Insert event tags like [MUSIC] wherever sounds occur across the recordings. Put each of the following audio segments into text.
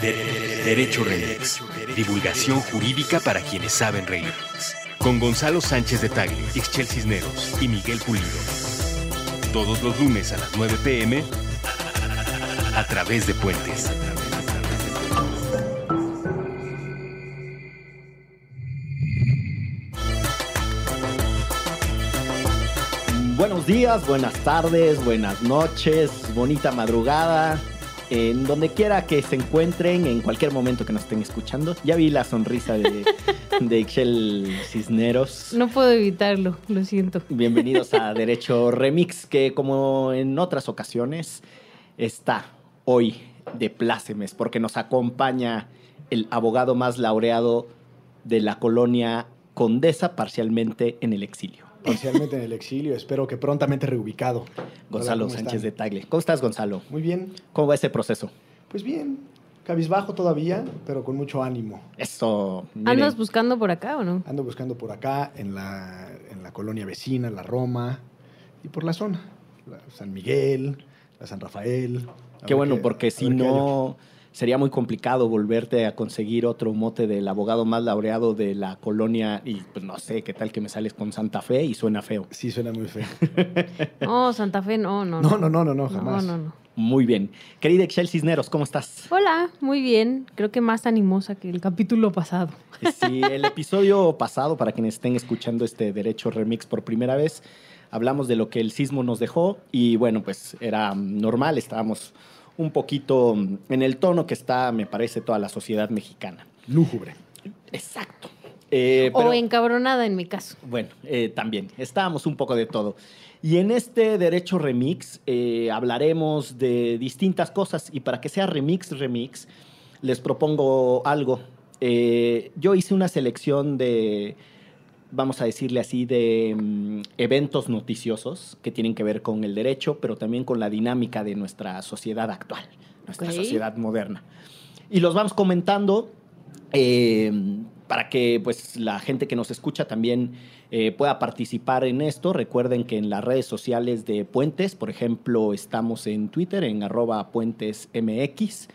De- Derecho Remix. Divulgación jurídica para quienes saben reír. Con Gonzalo Sánchez de Tagle, Ixchel Cisneros y Miguel Pulido. Todos los lunes a las 9 pm a través de Puentes. Buenos días, buenas tardes, buenas noches, bonita madrugada, en donde quiera que se encuentren, en cualquier momento que nos estén escuchando. Ya vi la sonrisa de, de Ixchel Cisneros. No puedo evitarlo, lo siento. Bienvenidos a [LAUGHS] Derecho Remix, que como en otras ocasiones está hoy de plácemes, porque nos acompaña el abogado más laureado de la colonia Condesa, parcialmente en el exilio. Parcialmente en el exilio. Espero que prontamente reubicado. Gonzalo Hola, ¿cómo Sánchez están? de Tagle. ¿Cómo estás, Gonzalo? Muy bien. ¿Cómo va ese proceso? Pues bien. Cabizbajo todavía, pero con mucho ánimo. Eso. miren, ¿Andas buscando por acá o no? Ando buscando por acá, en la, en la colonia vecina, la Roma, y por la zona. La San Miguel, la San Rafael. Qué bueno, porque si hay no, sería muy complicado volverte a conseguir otro mote del abogado más laureado de la colonia. Y pues no sé, qué tal que me sales con Santa Fe y suena feo. Sí, suena muy feo. [LAUGHS] No, Santa Fe, no, no. No, no, no, no, no, jamás. No, no, no. Muy bien. Querida Excel Cisneros, ¿cómo estás? Hola, muy bien. Creo que más animosa que el capítulo pasado. Sí, el episodio pasado, para quienes estén escuchando este Derecho Remix por primera vez, hablamos de lo que el sismo nos dejó y bueno, pues era normal, estábamos un poquito mm, en el tono que está, me parece, toda la sociedad mexicana. Lúgubre. Exacto. Eh, O encabronada en mi caso. Bueno, eh, también, estábamos un poco de todo. Y en este Derecho Remix eh, hablaremos de distintas cosas y para que sea remix, remix, les propongo algo. Eh, yo hice una selección de, vamos a decirle así, de mm, eventos noticiosos que tienen que ver con el derecho, pero también con la dinámica de nuestra sociedad actual, nuestra sociedad moderna. Y los vamos comentando eh, para que pues, la gente que nos escucha también eh, pueda participar en esto. Recuerden que en las redes sociales de Puentes, por ejemplo, estamos en Twitter, en arroba puentesmx.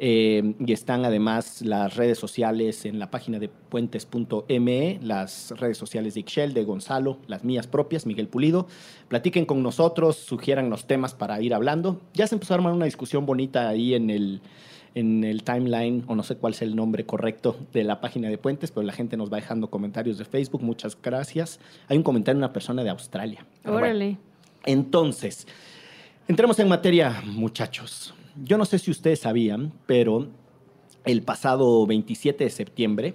Eh, y están además las redes sociales en la página de puentes.me, las redes sociales de Ixchel, de Gonzalo, las mías propias, Miguel Pulido. Platiquen con nosotros, sugieran los temas para ir hablando. Ya se empezó a armar una discusión bonita ahí en el, en el timeline, o no sé cuál es el nombre correcto de la página de Puentes, pero la gente nos va dejando comentarios de Facebook. Muchas gracias. Hay un comentario de una persona de Australia. Bueno, Órale. entonces, entremos en materia, muchachos. Yo no sé si ustedes sabían, pero el pasado 27 de septiembre,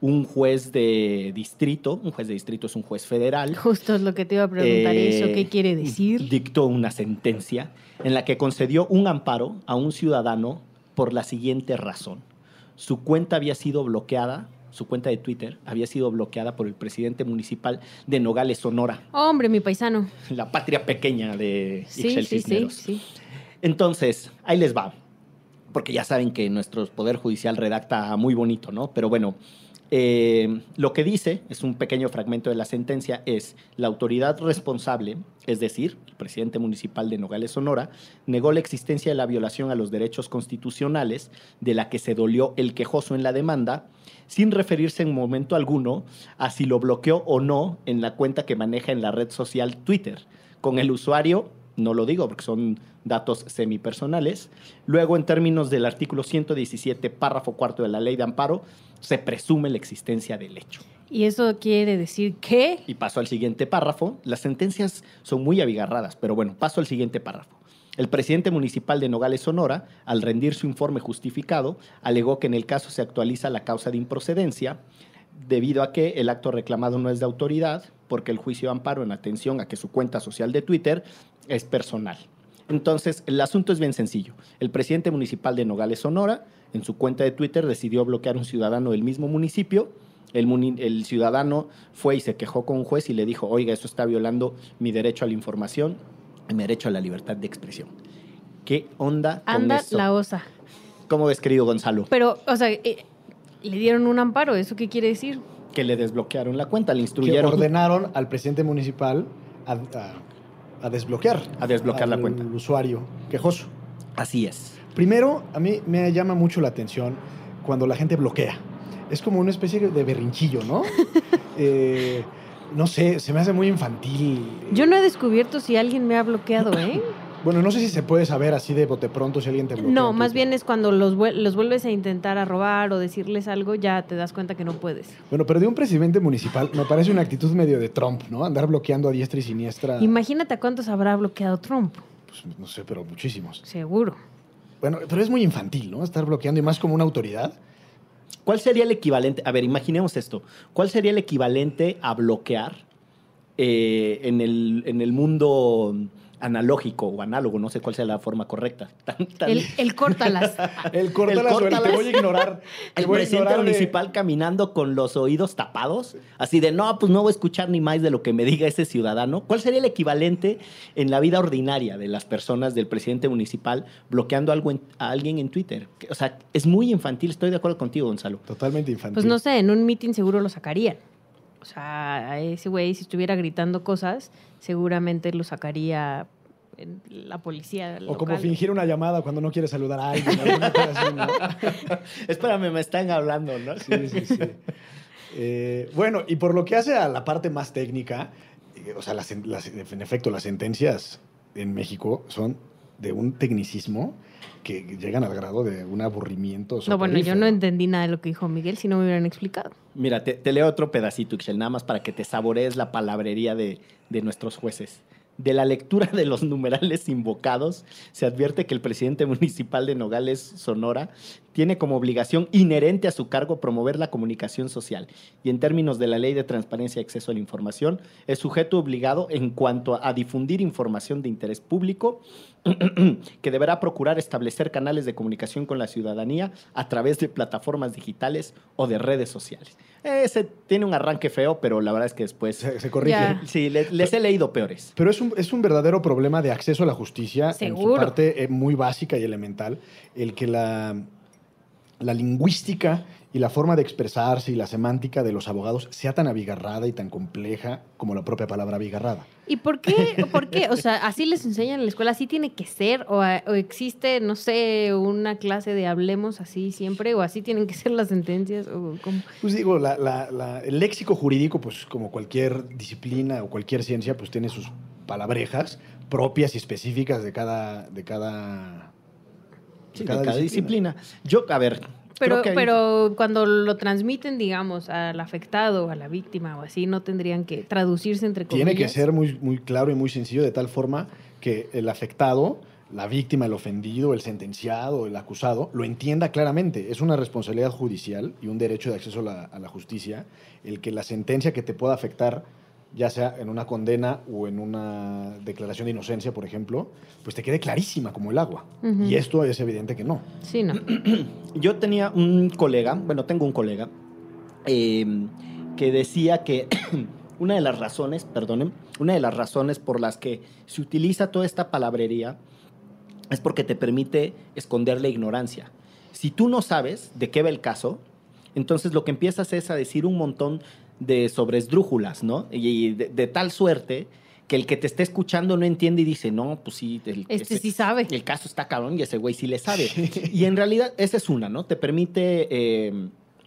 un juez de distrito, un juez de distrito es un juez federal, Justo es lo que te iba a preguntar eh, eso. ¿Qué quiere decir? Dictó una sentencia en la que concedió un amparo a un ciudadano por la siguiente razón. Su cuenta había sido bloqueada, su cuenta de Twitter había sido bloqueada por el presidente municipal de Nogales, Sonora, Hombre, mi paisano. la patria pequeña de Sí, Ixchel sí, sí, Cisneros. sí. Entonces, ahí les va. Porque ya saben que nuestro Poder Judicial redacta muy bonito, ¿no? Pero bueno, eh, lo que dice, es un pequeño fragmento de la sentencia, es la autoridad responsable, es decir, el presidente municipal de Nogales, Sonora, negó la existencia de la violación a los derechos constitucionales de la que se dolió el quejoso en la demanda, sin referirse en momento alguno a si lo bloqueó o no en la cuenta que maneja en la red social Twitter, con el usuario no lo digo porque son datos semipersonales. Luego, en términos del artículo 117, párrafo cuarto de la ley de amparo, se presume la existencia del hecho. ¿Y eso quiere decir qué? Y paso al siguiente párrafo. Las sentencias son muy abigarradas, pero bueno, paso al siguiente párrafo. El presidente municipal de Nogales, Sonora, al rendir su informe justificado, alegó que en el caso se actualiza la causa de improcedencia, debido a que el acto reclamado no es de autoridad, porque el juicio de amparo en atención a que su cuenta social de Twitter es personal. Entonces, el asunto es bien sencillo. El presidente municipal de Nogales, Sonora, en su cuenta de Twitter decidió bloquear a un ciudadano del mismo municipio. El, muni- el ciudadano fue y se quejó con un juez y le dijo, oiga, eso está violando mi derecho a la información y mi derecho a la libertad de expresión. ¿Qué onda con Anda eso? la osa. ¿Cómo ves, querido Gonzalo? Pero, o sea, eh, le dieron un amparo. ¿Eso qué quiere decir? Que le desbloquearon la cuenta, le Que instruyeron ordenaron al presidente municipal a, a- a desbloquear. A desbloquear la al cuenta. usuario quejoso. Así es. Primero, a mí me llama mucho la atención cuando la gente bloquea. Es como una especie de berrinchillo, ¿no? [LAUGHS] Eh, no sé, se me hace muy infantil. Yo no he descubierto si alguien me ha bloqueado, ¿eh? Bueno, no sé si se puede saber así de bote pronto si alguien te bloquea. No, más bien es cuando los, los vuelves a intentar a robar o decirles algo, ya te das cuenta que no puedes. Bueno, pero de un presidente municipal me parece una actitud medio de Trump, ¿no? Andar bloqueando a diestra y siniestra. Imagínate a cuántos habrá bloqueado Trump, Pues, no sé, pero muchísimos. seguro. Bueno, pero es muy infantil, ¿no? Estar bloqueando y más como una autoridad. ¿Cuál sería el equivalente? A ver, imaginemos esto. ¿Cuál sería el equivalente a bloquear eh, en, el, en el mundo analógico o análogo? No sé cuál sea la forma correcta. [LAUGHS] Tan- tan- El, el córtalas. [LAUGHS] El córtalas, o el te voy a ignorar. el [LAUGHS] voy presidente ignorar de- municipal caminando con los oídos tapados, así de no, pues no voy a escuchar ni más de lo que me diga ese ciudadano. ¿Cuál sería el equivalente en la vida ordinaria de las personas del presidente municipal bloqueando algo en- a alguien en Twitter? O sea, es muy infantil, estoy de acuerdo contigo, Gonzalo. Totalmente infantil. Pues no sé, en un meeting seguro lo sacarían. O sea, a ese güey, si estuviera gritando cosas, seguramente lo sacaría en la policía. O como fingir una llamada cuando no quieres saludar a alguien. así, ¿no? [LAUGHS] Espérame, me están hablando, ¿no? Sí, sí, sí. Eh, bueno, y por lo que hace a la parte más técnica, eh, o sea, las, las- en efecto, las sentencias en México son de un tecnicismo que llegan al grado de un aburrimiento. No, bueno, yo no entendí nada de lo que dijo Miguel si no me hubieran explicado. Mira, te, te leo otro pedacito, Ixchel, nada más para que te saborees la palabrería de, de nuestros jueces. De la lectura de los numerales invocados, se advierte que el presidente [LAUGHS] municipal de Nogales, Sonora, tiene como obligación inherente a su cargo promover la comunicación social y en términos de la Ley de Transparencia y Acceso a la Información, es sujeto obligado en cuanto a difundir información de interés público [CLEARS THROAT] que deberá procurar establecer canales de comunicación con la ciudadanía a través de plataformas digitales o de redes sociales. Ese tiene un arranque feo, pero la verdad es que después... Se, se corrige. Sí, le- les he leído peores. Pero es un, es un verdadero problema de acceso a la justicia en su parte eh, muy básica y elemental, el que la, la lingüística y la forma de expresarse y la semántica de los abogados sea tan abigarrada y tan compleja como la propia palabra abigarrada. ¿Y por qué? ¿Por qué? O sea, así les enseñan en la escuela, así tiene que ser, o, o existe, no sé, una clase de hablemos así siempre, o así tienen que ser las sentencias, o cómo. Pues digo, la- la- la- el léxico jurídico, pues como cualquier disciplina o cualquier ciencia, pues tiene sus palabrejas propias y específicas de cada, de cada, Sí, de cada, disciplina. Yo, a ver... Pero, hay- pero cuando lo transmiten, digamos, al afectado, a la víctima o así, no tendrían que traducirse entre comillas. Tiene que ser muy, muy claro y muy sencillo, de tal forma que el afectado, la víctima, el ofendido, el sentenciado, el acusado, lo entienda claramente. Es una responsabilidad judicial y un derecho de acceso a la, a la justicia el que la sentencia que te pueda afectar, ya sea en una condena o en una declaración de inocencia, por ejemplo, pues te quede clarísima como el agua. Y esto es evidente que no. Sí, no. [CLEARS THROAT] Yo tenía un colega, bueno, tengo un colega, eh, que decía que [CLEARS THROAT] una de las razones, perdonen, una de las razones por las que se utiliza toda esta palabrería es porque te permite esconder la ignorancia. Si tú no sabes de qué va el caso, entonces lo que empiezas es a decir un montón de sobresdrújulas, ¿no? Y de, de tal suerte que el que te esté escuchando no entiende y dice, no, pues sí, el, Este ese- sí sabe. el caso está cabrón y ese güey sí le sabe. Y en realidad, esa es una, ¿no? Te permite eh,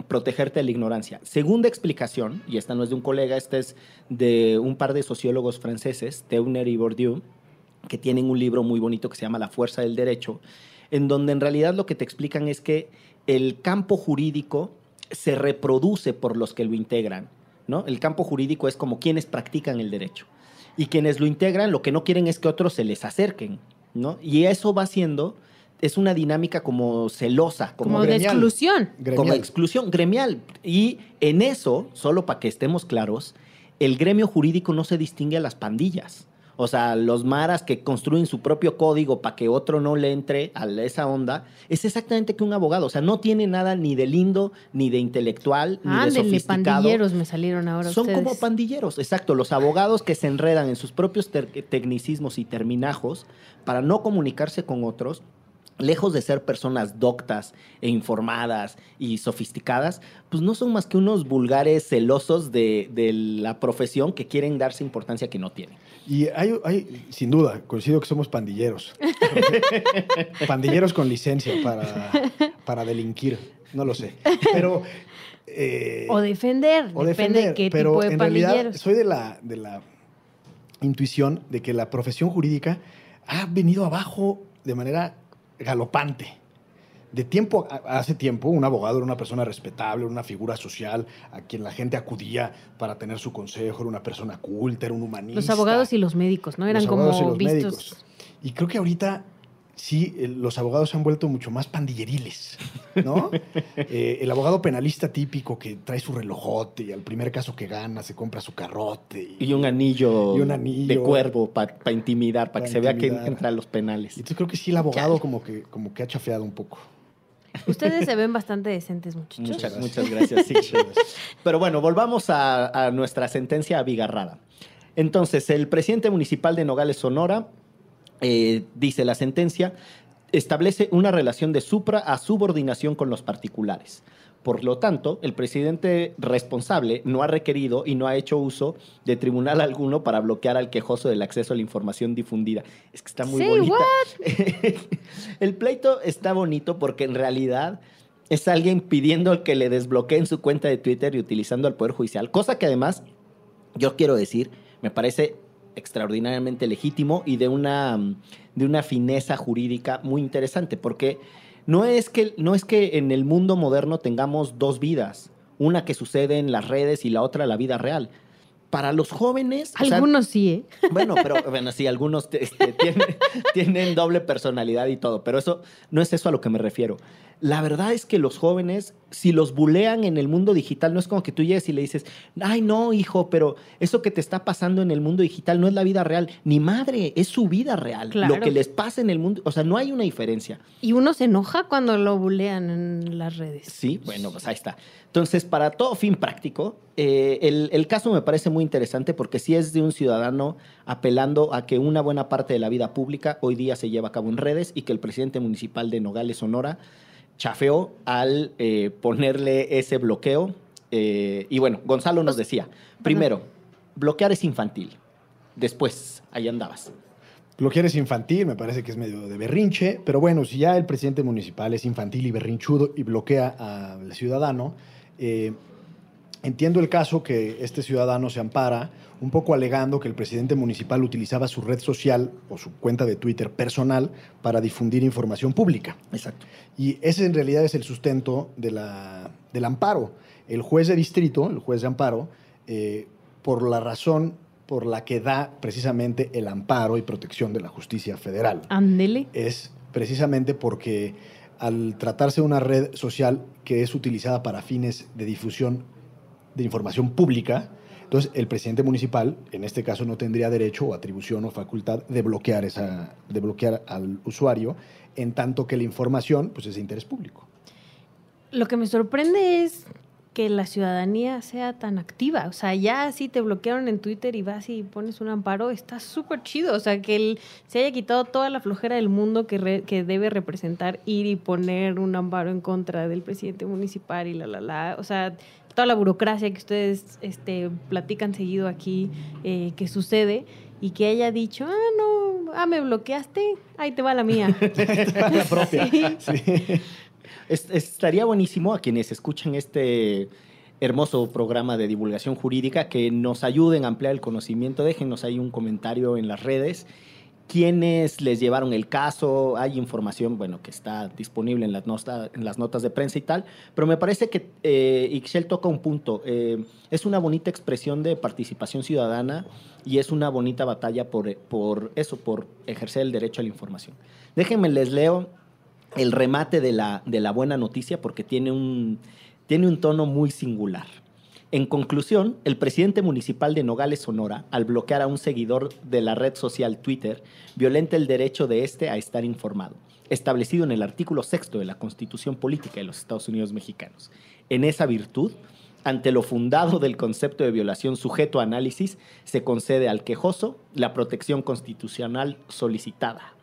protegerte de la ignorancia. Segunda explicación, y esta no es de un colega, esta es de un par de sociólogos franceses, Teuner y Bourdieu, que tienen un libro muy bonito que se llama La fuerza del derecho, en donde en realidad lo que te explican es que el campo jurídico se reproduce por los que lo integran, ¿no? El campo jurídico es como quienes practican el derecho. Y quienes lo integran lo que no quieren es que otros se les acerquen, ¿no? Y eso va siendo, es una dinámica como celosa, como, Como de exclusión. Gremial. como exclusión gremial. Y en eso, solo para que estemos claros, el gremio jurídico no se distingue a las pandillas. O sea, los maras que construyen su propio código para que otro no le entre a esa onda, es exactamente que un abogado. O sea, no tiene nada ni de lindo, ni de intelectual, ni de sofisticado. pandilleros me salieron ahora Son ustedes. como pandilleros, exacto. Los abogados que se enredan en sus propios tecnicismos y terminajos para no comunicarse con otros lejos de ser personas doctas e informadas y sofisticadas, pues no son más que unos vulgares celosos de, de la profesión que quieren darse importancia que no tienen. Y hay, hay, sin duda, coincido que somos pandilleros. [LAUGHS] pandilleros con licencia para, para delinquir, no lo sé. Pero... eh, o defender, o depende defender, de qué pero tipo de en realidad pandilleros. soy de la, de la intuición de que la profesión jurídica ha venido abajo de manera galopante. De tiempo, a- hace tiempo, un abogado era una persona respetable, una figura social a quien la gente acudía para tener su consejo, era una persona culta, era un humanista. Los abogados y los médicos, ¿no? Eran Los abogados y como los vistos. médicos. Y creo que ahorita sí, el- los abogados se han vuelto mucho más pandilleriles, ¿no? [LAUGHS] Eh, el abogado penalista típico que trae su relojote y al primer caso que gana se compra su carrote. Y un anillo, Y un anillo. de cuervo para intimidar, para Pa' que se vea que entra a los Y penales. entonces creo que sí el abogado como que, como que ha chafeado un poco. Ustedes se ven bastante decentes, muchachos. Muchas, Muchas muchas gracias. sí. [LAUGHS] Pero bueno, volvamos a, a nuestra sentencia abigarrada. Entonces, el presidente municipal de Nogales, Sonora, eh, dice la sentencia, establece una relación de supra a subordinación con los particulares. Por lo tanto, el presidente responsable no ha requerido y no ha hecho uso de tribunal alguno para bloquear al quejoso del acceso a la información difundida. Es que está muy Say bonita. [LAUGHS] el pleito está bonito porque en realidad es alguien pidiendo que le desbloqueen su cuenta de Twitter y utilizando al Poder Judicial, cosa que además, yo quiero decir, me parece extraordinariamente legítimo y de una, de una fineza jurídica muy interesante, porque no es, que, no es que en el mundo moderno tengamos dos vidas, una que sucede en las redes y la otra la vida real. Para los jóvenes... o sea, Algunos sí, ¿eh? bueno, pero [LAUGHS] bueno, sí, algunos este, tienen, [LAUGHS] tienen doble personalidad y todo, pero eso no es eso a lo que me refiero. La verdad es que los jóvenes, si los bulean en el mundo digital, no es como que tú llegues y le dices, ay, no, hijo, pero eso que te está pasando en el mundo digital no es la vida real. Ni madre, es su vida real. Claro. Lo que les pasa en el mundo, o sea, no hay una diferencia. Y uno se enoja cuando lo bulean en las redes. Sí, bueno, pues ahí está. Entonces, para todo fin práctico, eh, el, el caso me parece muy interesante porque sí es de un ciudadano apelando a que una buena parte de la vida pública hoy día se lleva a cabo en redes y que el presidente municipal de Nogales, Sonora, chafeó al eh, ponerle ese bloqueo. Eh, y bueno, Gonzalo nos decía, primero, bloquear es infantil. Después, ahí andabas. Bloquear es infantil, me parece que es medio de berrinche, pero bueno, si ya el presidente municipal es infantil y berrinchudo y bloquea al ciudadano, eh, entiendo el caso que este ciudadano se ampara un poco alegando que el presidente municipal utilizaba su red social o su cuenta de Twitter personal para difundir información pública. Exacto. Y ese en realidad es el sustento de la- del amparo. El juez de distrito, el juez de amparo, eh, por la razón por la que da precisamente el amparo y protección de la justicia federal, Ándele. es precisamente porque al tratarse de una red social que es utilizada para fines de difusión de información pública, entonces el presidente municipal, en este caso, no tendría derecho o atribución o facultad de bloquear, esa, de bloquear al usuario, en tanto que la información pues, es de interés público. Lo que me sorprende es que la ciudadanía sea tan activa. O sea, ya si te bloquearon en Twitter y vas y pones un amparo, está súper chido. O sea, que se haya quitado toda la flojera del mundo que, re- que debe representar ir y poner un amparo en contra del presidente municipal y la, la, la. O sea, toda la burocracia que ustedes este, platican seguido aquí eh, que sucede y que haya dicho, ah, no, ah, me bloqueaste, ahí te va la mía. [LAUGHS] la propia. [LAUGHS] Sí. Sí. Es- estaría buenísimo a quienes escuchan este hermoso programa de divulgación jurídica que nos ayuden a ampliar el conocimiento. Déjenos ahí un comentario en las redes. ¿Quiénes les llevaron el caso? Hay información, bueno, que está disponible en las, notas de prensa y tal, pero me parece que eh, toca un punto. Eh, es una bonita expresión de participación ciudadana y es una bonita batalla por, eso, por ejercer el derecho a la información. Déjenme, les leo el remate de la, buena noticia porque tiene un tono muy singular. En conclusión, el presidente municipal de Nogales, Sonora, al bloquear a un seguidor de la red social Twitter, violenta el derecho de este a estar informado, establecido en el artículo sexto de la Constitución Política de los Estados Unidos Mexicanos. En esa virtud, ante lo fundado del concepto de violación sujeto a análisis, se concede al quejoso la protección constitucional solicitada.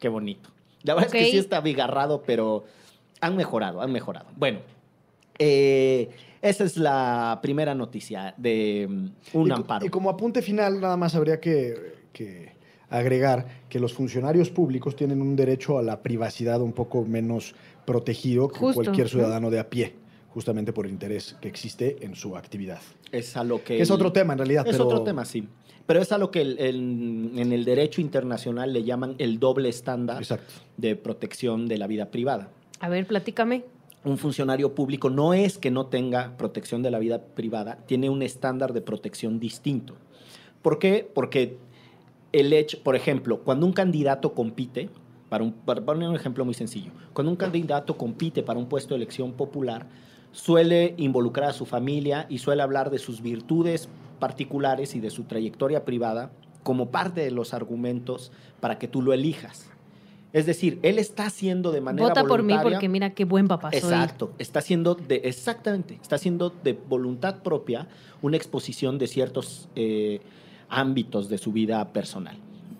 Qué bonito. La verdad es que sí está abigarrado, pero han mejorado, han mejorado. Bueno, eh, esa es la primera noticia de mm, un y, amparo. Y como apunte final, nada más habría que, que agregar que los funcionarios públicos tienen un derecho a la privacidad un poco menos protegido que Justo, cualquier ¿no? ciudadano de a pie, justamente por el interés que existe en su actividad. Es a lo que... Que es el- otro tema en realidad. Es pero otro tema, sí. Pero es a lo que el- el- en el derecho internacional le llaman el doble estándar Exacto. de protección de la vida privada. A ver, platícame. Un funcionario público no es que no tenga protección de la vida privada, tiene un estándar de protección distinto. ¿Por qué? Porque el hecho, por ejemplo, cuando un candidato compite, para, un, para poner un ejemplo muy sencillo, cuando un candidato compite para un puesto de elección popular, suele involucrar a su familia y suele hablar de sus virtudes particulares y de su trayectoria privada como parte de los argumentos para que tú lo elijas. Es decir, él está haciendo de manera Vota por mí porque mira qué buen papá soy. Exacto, está haciendo de, exactamente, está haciendo de voluntad propia una exposición de ciertos eh, ámbitos de su vida personal.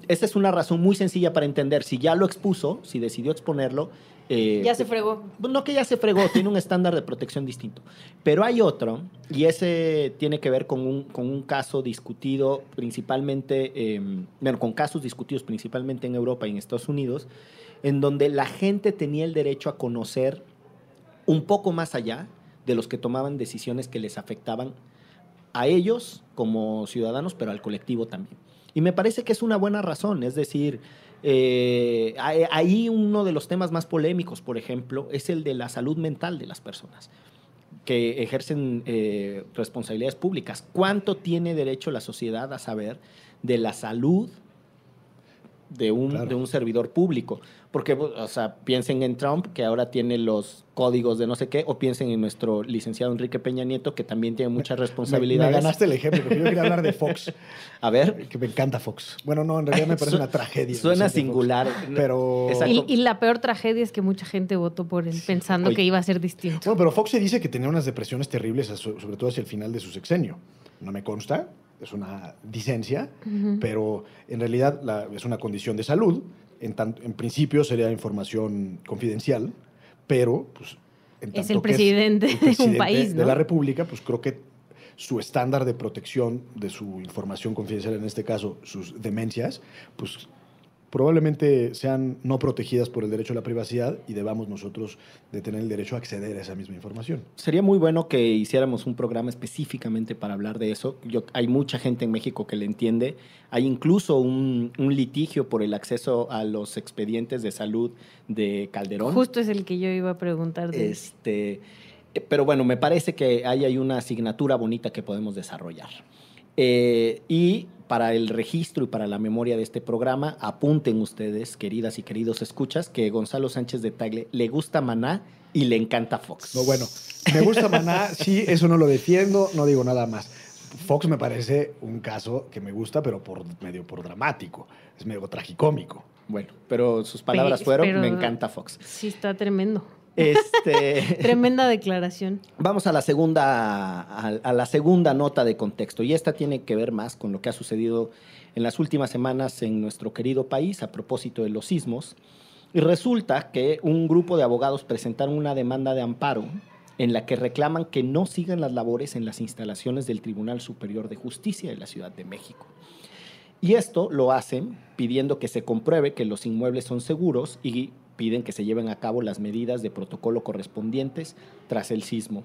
Esa es una razón muy sencilla para entender. Si ya lo expuso, si decidió exponerlo, eh, Ya se fregó. no que ya se fregó, tiene un estándar de protección distinto. Pero hay otro, y ese tiene que ver con un, con un caso discutido principalmente, eh, bueno, con casos discutidos principalmente en Europa y en Estados Unidos, en donde la gente tenía el derecho a conocer un poco más allá de los que tomaban decisiones que les afectaban a ellos como ciudadanos, pero al colectivo también. Y me parece que es una buena razón, es decir, eh, ahí- uno de los temas más polémicos, por ejemplo, es el de la salud mental de las personas que ejercen eh, responsabilidades públicas. ¿Cuánto tiene derecho la sociedad a saber de la salud de un, Claro. de un servidor público? Porque, o sea, piensen en Trump, que ahora tiene los códigos de no sé qué, o piensen en nuestro licenciado Enrique Peña Nieto, que también tiene muchas Me, me responsabilidades. ganaste el ejemplo, porque yo quería hablar de Fox, [LAUGHS] A ver, que me encanta Fox. Bueno, no, en realidad me parece Su- una tragedia. suena Fox. singular. Pero-. Y, y la peor tragedia es que mucha gente votó por él pensando Oye. que iba a ser distinto. Bueno, pero Fox se dice que tenía unas depresiones terribles, so- sobre todo hacia el final de su sexenio. No me consta, es una dicencia, Ujú. pero en realidad la- es una condición de salud. En, tan- en principio sería información confidencial, pero pues, en Es el que es presidente de un presidente país, de la República, pues creo que su estándar de protección de su información confidencial, en este caso sus demencias, pues probablemente sean no protegidas por el derecho a la privacidad y debamos nosotros de tener el derecho a acceder a esa misma información. Sería muy bueno que hiciéramos un programa específicamente para hablar de eso. Yo, hay mucha gente en México que le entiende. Hay incluso un, un litigio por el acceso a los expedientes de salud de Calderón. Justo es el que yo iba a preguntar de Este, eh, pero bueno, me parece que ahí hay una asignatura bonita que podemos desarrollar. Eh, y para el registro y para la memoria de este programa, apunten ustedes, queridas y queridos escuchas, que Gonzalo Sánchez de Tagle le gusta Maná y le encanta Fox. No, bueno, me gusta Maná, sí, eso no lo defiendo, no digo nada más. Fox me parece un caso que me gusta, pero por medio por dramático, es medio tragicómico. Bueno, pero sus palabras fueron, pero- me encanta Fox. Sí, está tremendo. Este, [LAUGHS] Tremenda declaración. Vamos a la segunda a, a la segunda nota de contexto y esta tiene que ver más con lo que ha sucedido en las últimas semanas en nuestro querido país a propósito de los sismos. Y resulta que un grupo de abogados presentaron una demanda de amparo en la que reclaman que no sigan las labores en las instalaciones del Tribunal Superior de Justicia de la Ciudad de México. Y esto lo hacen pidiendo que se compruebe que los inmuebles son seguros y piden que se lleven a cabo las medidas de protocolo correspondientes tras el sismo.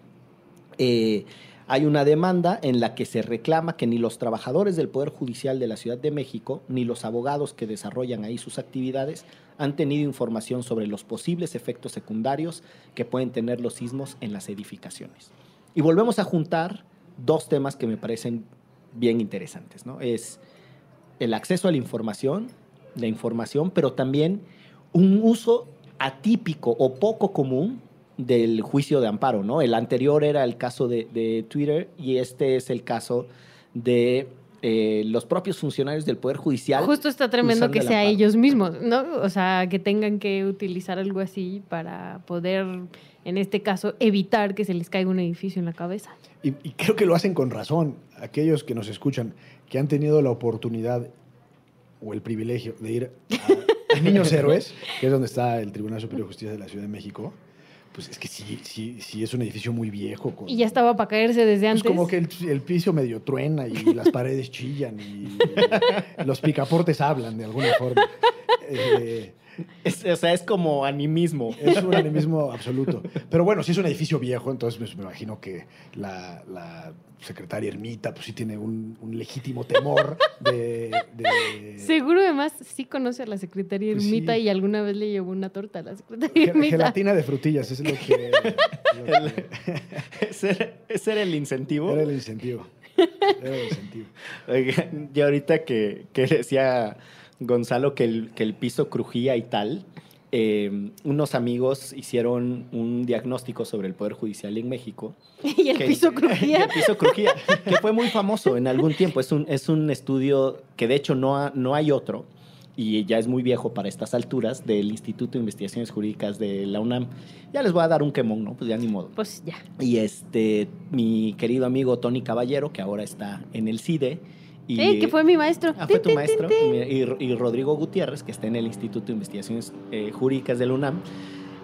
Eh, hay una demanda en la que se reclama que ni los trabajadores del Poder Judicial de la Ciudad de México ni los abogados que desarrollan ahí sus actividades han tenido información sobre los posibles efectos secundarios que pueden tener los sismos en las edificaciones. Y volvemos a juntar dos temas que me parecen bien interesantes, ¿no? Es el acceso a la información, la información, pero también un uso atípico o poco común del juicio de amparo, ¿no? El anterior era el caso de, de Twitter y este es el caso de eh, los propios funcionarios del Poder Judicial. Justo está tremendo que el sea amparo. ellos mismos, ¿no? O sea, que tengan que utilizar algo así para poder, en este caso, evitar que se les caiga un edificio en la cabeza. Y, y creo que lo hacen con razón. Aquellos que nos escuchan, que han tenido la oportunidad o el privilegio de ir en Niños Héroes, que es donde está el Tribunal Superior de Justicia de la Ciudad de México, pues es que sí, sí, sí es un edificio muy viejo. con- Y ya estaba para caerse desde pues antes. como que el, el piso medio truena y las paredes chillan y [LAUGHS] los picaportes hablan de alguna forma. Eh, Es- o sea, es como animismo. es un animismo absoluto. Pero bueno, si es un edificio viejo, entonces pues, me imagino que la, la secretaria Ermita pues sí tiene un, un legítimo temor de... de- Seguro además sí conoce a la secretaria Pues Ermita sí. y alguna vez le llevó una torta a la secretaria Ge- Ermita. Gelatina de frutillas, es lo que, lo que- ese, era, ese era el incentivo. era el incentivo. Era el incentivo. Oigan, y ahorita que, que decía Gonzalo que el, que el piso crujía y tal, eh, unos amigos hicieron un diagnóstico sobre el Poder Judicial en México. [LAUGHS] y el que- piso [LAUGHS] crujía. el piso crujía, que fue muy famoso en algún tiempo. Es un, es un estudio que de hecho no, ha- no hay otro y ya es muy viejo para estas alturas del Instituto de Investigaciones Jurídicas de la UNAM. Ya les voy a dar un quemón, ¿no? Pues ya ni modo. Pues ya. Y este, mi querido amigo Tony Caballero, que ahora está en el CIDE. Y, Eh, que fue mi maestro. Ah, fue tu maestro. Y, y Rodrigo Gutiérrez, que está en el Instituto de Investigaciones eh, Jurídicas de la UNAM,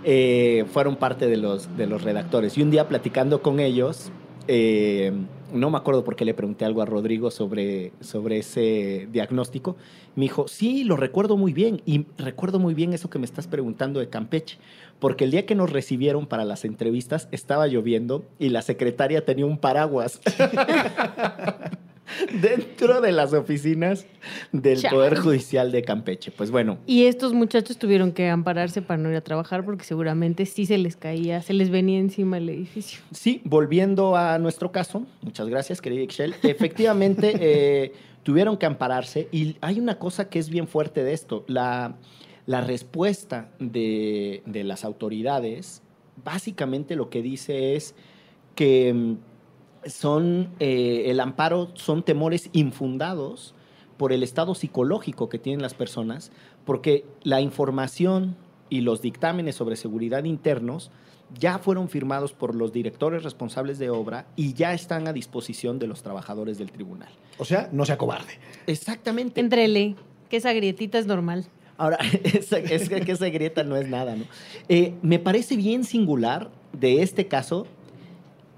eh, fueron parte de los, de los redactores. Y un día platicando con ellos, eh, no me acuerdo por qué le pregunté algo a Rodrigo sobre, sobre ese diagnóstico. Me dijo, sí, lo recuerdo muy bien. Y recuerdo muy bien eso que me estás preguntando de Campeche. Porque el día que nos recibieron para las entrevistas estaba lloviendo y la secretaria tenía un paraguas. [LAUGHS] [LAUGHS] dentro de las oficinas del Chale. Poder Judicial de Campeche. Pues bueno, Y estos muchachos tuvieron que ampararse para no ir a trabajar porque seguramente sí se les caía, se les venía encima el edificio. sí, volviendo a nuestro caso, muchas gracias, querida Excel. Efectivamente, [LAUGHS] eh, tuvieron que ampararse y hay una cosa que es bien fuerte de esto. La, la respuesta de, de las autoridades, básicamente lo que dice es que mm, son, eh, el amparo son temores infundados por el estado psicológico que tienen las personas, porque la información y los dictámenes sobre seguridad internos ya fueron firmados por los directores responsables de obra y ya están a disposición de los trabajadores del tribunal. O sea, no sea cobarde. Exactamente. Entrele, que esa grietita es normal. Ahora, esa- [LAUGHS] es que, esa grieta no es nada, ¿no? Eh, me parece bien singular de este caso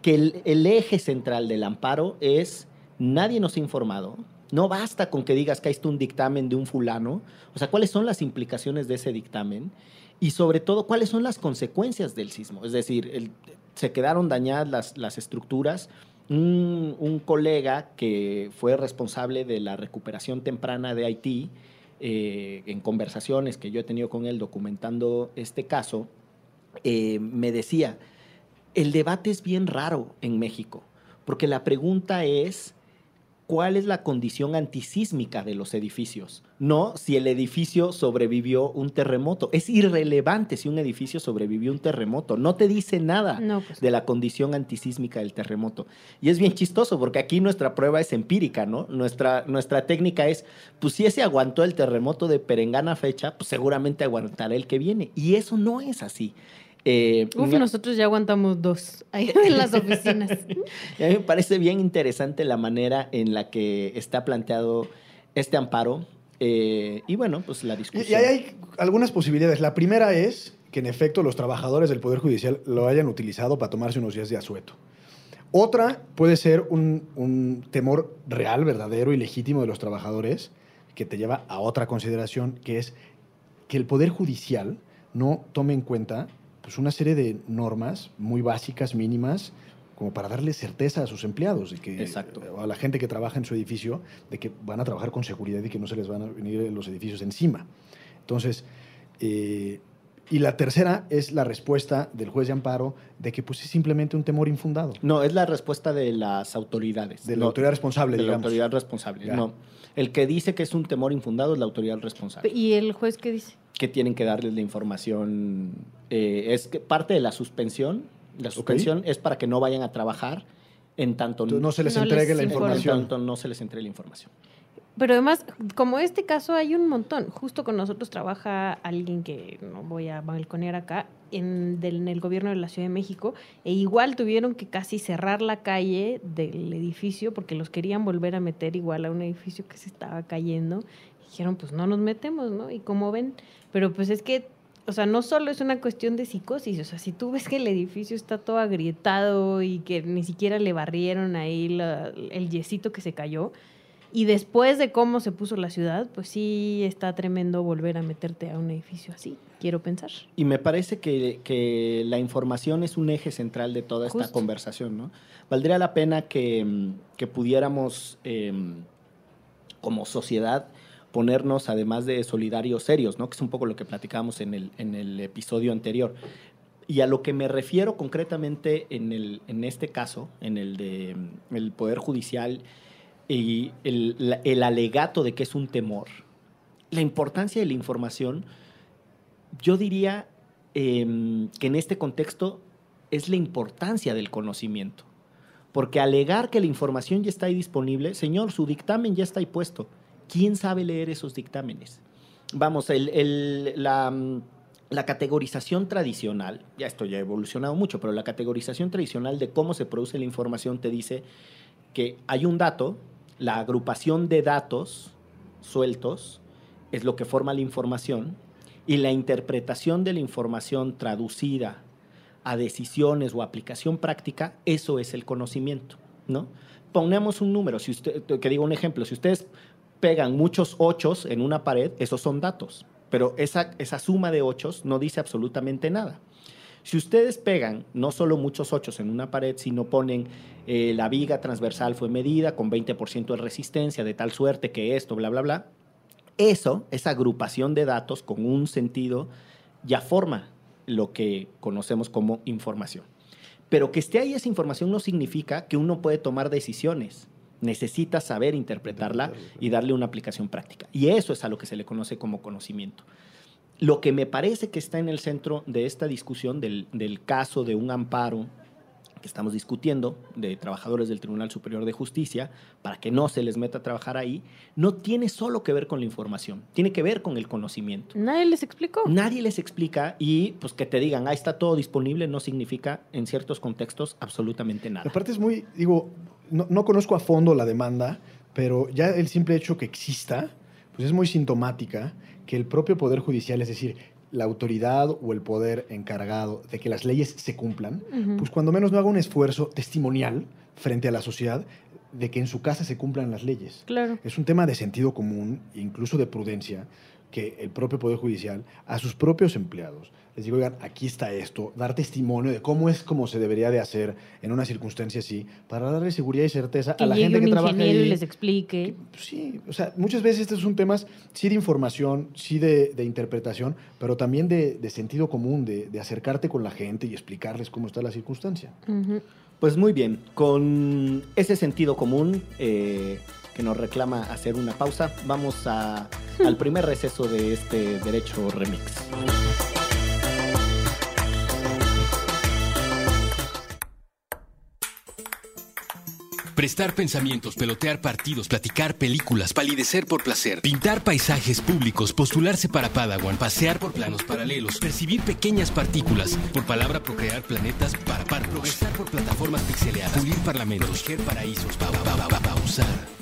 que el, eje central del amparo es nadie nos ha informado. No basta con que digas que hay un dictamen de un fulano. O sea, ¿cuáles son las implicaciones de ese dictamen? Y sobre todo, ¿cuáles son las consecuencias del sismo? Es decir, se quedaron dañadas las, las estructuras. Un, un colega que fue responsable de la recuperación temprana de Haití, eh, en conversaciones que yo he tenido con él documentando este caso, eh, me decía, el debate es bien raro en México, porque la pregunta es, ¿cuál es la condición antisísmica de los edificios? No si el edificio sobrevivió un terremoto. Es irrelevante si un edificio sobrevivió un terremoto. No te dice nada No, pues. de la condición antisísmica del terremoto. Y es bien chistoso porque aquí nuestra prueba es empírica, ¿no? Nuestra, nuestra técnica es, pues si ese aguantó el terremoto de perengana fecha, pues seguramente aguantará el que viene. Y eso no es así. Eh, Uf, una- nosotros ya aguantamos dos ahí [LAUGHS] en las oficinas. [LAUGHS] y a mí me parece bien interesante la manera en la que está planteado este amparo. eh, y bueno, pues la Y, discusión. y ahí hay algunas posibilidades. La primera es que en efecto los trabajadores del Poder Judicial lo hayan utilizado para tomarse unos días de asueto. Otra puede ser un, un temor real, verdadero y legítimo de los trabajadores que te lleva a otra consideración, que es que el Poder Judicial no tome en cuenta pues, una serie de normas muy básicas, mínimas, como para darle certeza a sus empleados, de que, Exacto. o a la gente que trabaja en su edificio, de que van a trabajar con seguridad y que no se les van a venir los edificios encima. Entonces, eh, y la tercera es la respuesta del juez de amparo de que pues es simplemente un temor infundado. No, es la respuesta de las autoridades. De la No, autoridad responsable, de la digamos. autoridad responsable. Ya. No. El que dice que es un temor infundado es la autoridad responsable. ¿Y el juez qué dice? Que tienen que darles la información. eh, es que parte de la suspensión. La suspensión es para que no vayan a trabajar en tanto Entonces, no se les No entregue les la en información. tanto no se les entregue la información. Pero además, como este caso hay un montón. Justo con nosotros trabaja alguien que no voy a balconear acá, en, del- en el gobierno de la Ciudad de México, e igual tuvieron que casi cerrar la calle del edificio porque los querían volver a meter igual a un edificio que se estaba cayendo. Dijeron, pues no nos metemos, ¿no? Y como ven, pero pues es que, o sea, no solo es una cuestión de psicosis, o sea, si tú ves que el edificio está todo agrietado y que ni siquiera le barrieron ahí la- el yesito que se cayó, y después de cómo se puso la ciudad, pues sí está tremendo volver a meterte a un edificio así, quiero pensar. Y me parece que, que la información es un eje central de toda esta Justo. conversación, ¿no? Valdría la pena que, que pudiéramos, eh, como sociedad, ponernos, además de solidarios serios, ¿no? Que es un poco lo que platicábamos en el, en el episodio anterior. Y a lo que me refiero concretamente en, el, en este caso, en el de mm, el Poder Judicial y el, el alegato de que es un temor, la importancia de la información, yo diría em, que en este contexto es la importancia del conocimiento. Porque alegar que la información ya está ahí disponible, señor, su dictamen ya está ahí puesto. ¿Quién sabe leer esos dictámenes? Vamos, la, mm, la categorización tradicional, ya esto ya ha evolucionado mucho, pero la categorización tradicional de cómo se produce la información te dice que hay un dato, la agrupación de datos sueltos es lo que forma la información y la interpretación de la información traducida a decisiones o aplicación práctica, eso es el conocimiento, ¿no? Ponemos un número, que digo un ejemplo, si ustedes pegan muchos ochos en una pared, esos son datos, pero esa, esa suma de ochos no dice absolutamente nada. Si ustedes pegan no solo muchos ochos en una pared, sino ponen eh, la viga transversal fue medida con 20% de resistencia, de tal suerte que esto, bla, bla, bla, eso, esa agrupación de datos con un sentido, ya forma lo que conocemos como información. Pero que esté ahí esa información no significa que uno puede tomar decisiones. Necesita saber interpretarla y darle una aplicación práctica. Y eso es a lo que se le conoce como conocimiento. Lo que me parece que está en el centro de esta discusión del, del caso de un amparo que estamos discutiendo de trabajadores del Tribunal Superior de Justicia para que no se les meta a trabajar ahí, no tiene solo que ver con la información, tiene que ver con el conocimiento. Nadie les explicó. Nadie les explica y pues que te digan, ahí está todo disponible, no significa en ciertos contextos absolutamente nada. Aparte es muy, digo, no, no conozco a fondo la demanda, pero ya el simple hecho que exista, pues es muy sintomática que el propio Poder Judicial, es decir, la autoridad o el poder encargado de que las leyes se cumplan, pues cuando menos no haga un esfuerzo testimonial frente a la sociedad de que en su casa se cumplan las leyes. Claro. Es un tema de sentido común, incluso de prudencia, que el propio Poder Judicial a sus propios empleados les digo, oigan, aquí está esto, dar testimonio de cómo es como se debería de hacer en una circunstancia así, para darle seguridad y certeza Que a la llegue gente un que trabaja ingeniero ahí. y les explique. Pues sí, o sea, muchas veces estos son temas sí de información, sí de, de interpretación, pero también de, de sentido común, de, de acercarte con la gente y explicarles cómo está la circunstancia. Pues muy bien, con ese sentido común eh, que nos reclama hacer una pausa, vamos a- al [LAUGHS] primer receso de este Derecho Remix. Prestar pensamientos, pelotear partidos, platicar películas, palidecer por placer, pintar paisajes públicos, postularse para Padawan, pasear por planos paralelos, percibir pequeñas partículas, por palabra procrear planetas para par, progresar por plataformas pixeleadas, pulir parlamentos, proteger paraísos, pa, pa, pa, pa, pausar.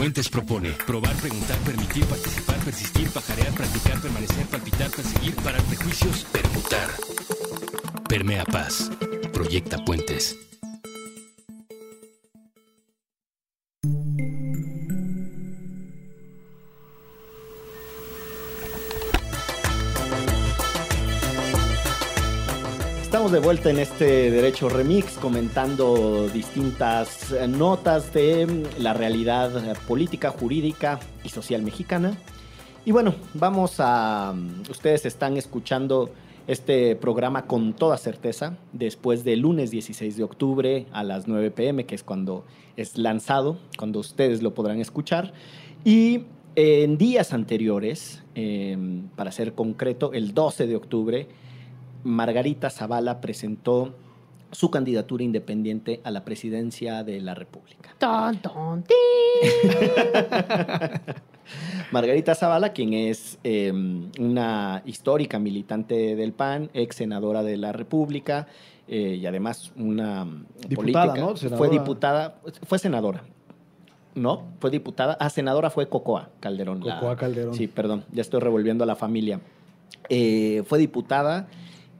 Puentes propone probar, preguntar, permitir, participar, persistir, pajarear, practicar, permanecer, palpitar, perseguir, parar prejuicios, permutar. Permea paz. Proyecta puentes. Estamos de vuelta en este Derecho Remix comentando distintas eh, notas de la realidad eh, política, jurídica y social mexicana. Y bueno, vamos a... Ustedes están escuchando este programa con toda certeza después del lunes 16 de octubre a las 9 pm, que es cuando es lanzado, cuando ustedes lo podrán escuchar. Y en días anteriores, eh, para ser concreto, el 12 de octubre, Margarita Zavala presentó su candidatura independiente a la presidencia de la República. Ton, ton. [LAUGHS] Margarita Zavala, quien es eh, una histórica militante del PAN, ex senadora de la República eh, y además una Diputada, política. ¿no? Senadora. Fue diputada, fue senadora. ¿No? Fue diputada. Ah, senadora fue Cocoa Calderón. la- Cocoa Calderón. Sí, perdón, ya estoy revolviendo a la familia. Eh, fue diputada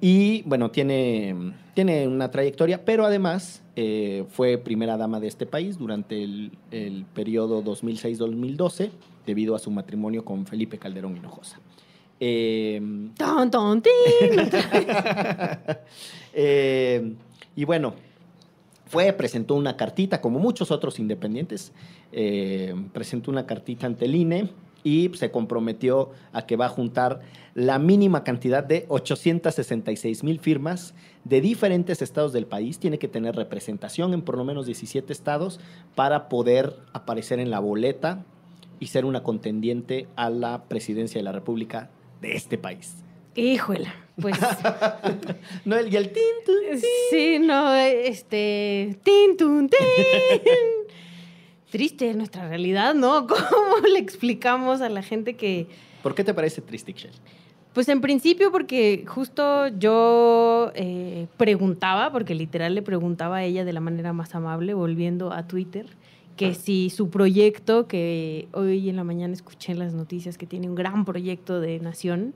y, bueno, tiene, tiene una trayectoria, pero además eh, fue primera dama de este país durante el, el periodo 2006-2012, debido a su matrimonio con Felipe Calderón Hinojosa. Eh, Ton, ton, tin. [LAUGHS] eh, y bueno, fue, presentó una cartita, como muchos otros independientes, eh, presentó una cartita ante el INE y se comprometió a que va a juntar la mínima cantidad de 866 mil firmas de diferentes estados del país. Tiene que tener representación en por lo menos 17 estados para poder aparecer en la boleta y ser una contendiente a la presidencia de la República de este país. Híjola, pues No, el, y el tin, tun, tin. sí, no, este, tin, tun, tin. Triste nuestra realidad, ¿no? [LAUGHS] ¿Cómo le explicamos a la gente que, ¿Por qué te parece triste, Ixchel? Pues en principio porque justo yo eh, preguntaba, porque literal le preguntaba a ella de la manera más amable, volviendo a Twitter, que si su proyecto, que hoy en la mañana escuché en las noticias que tiene un gran proyecto de nación,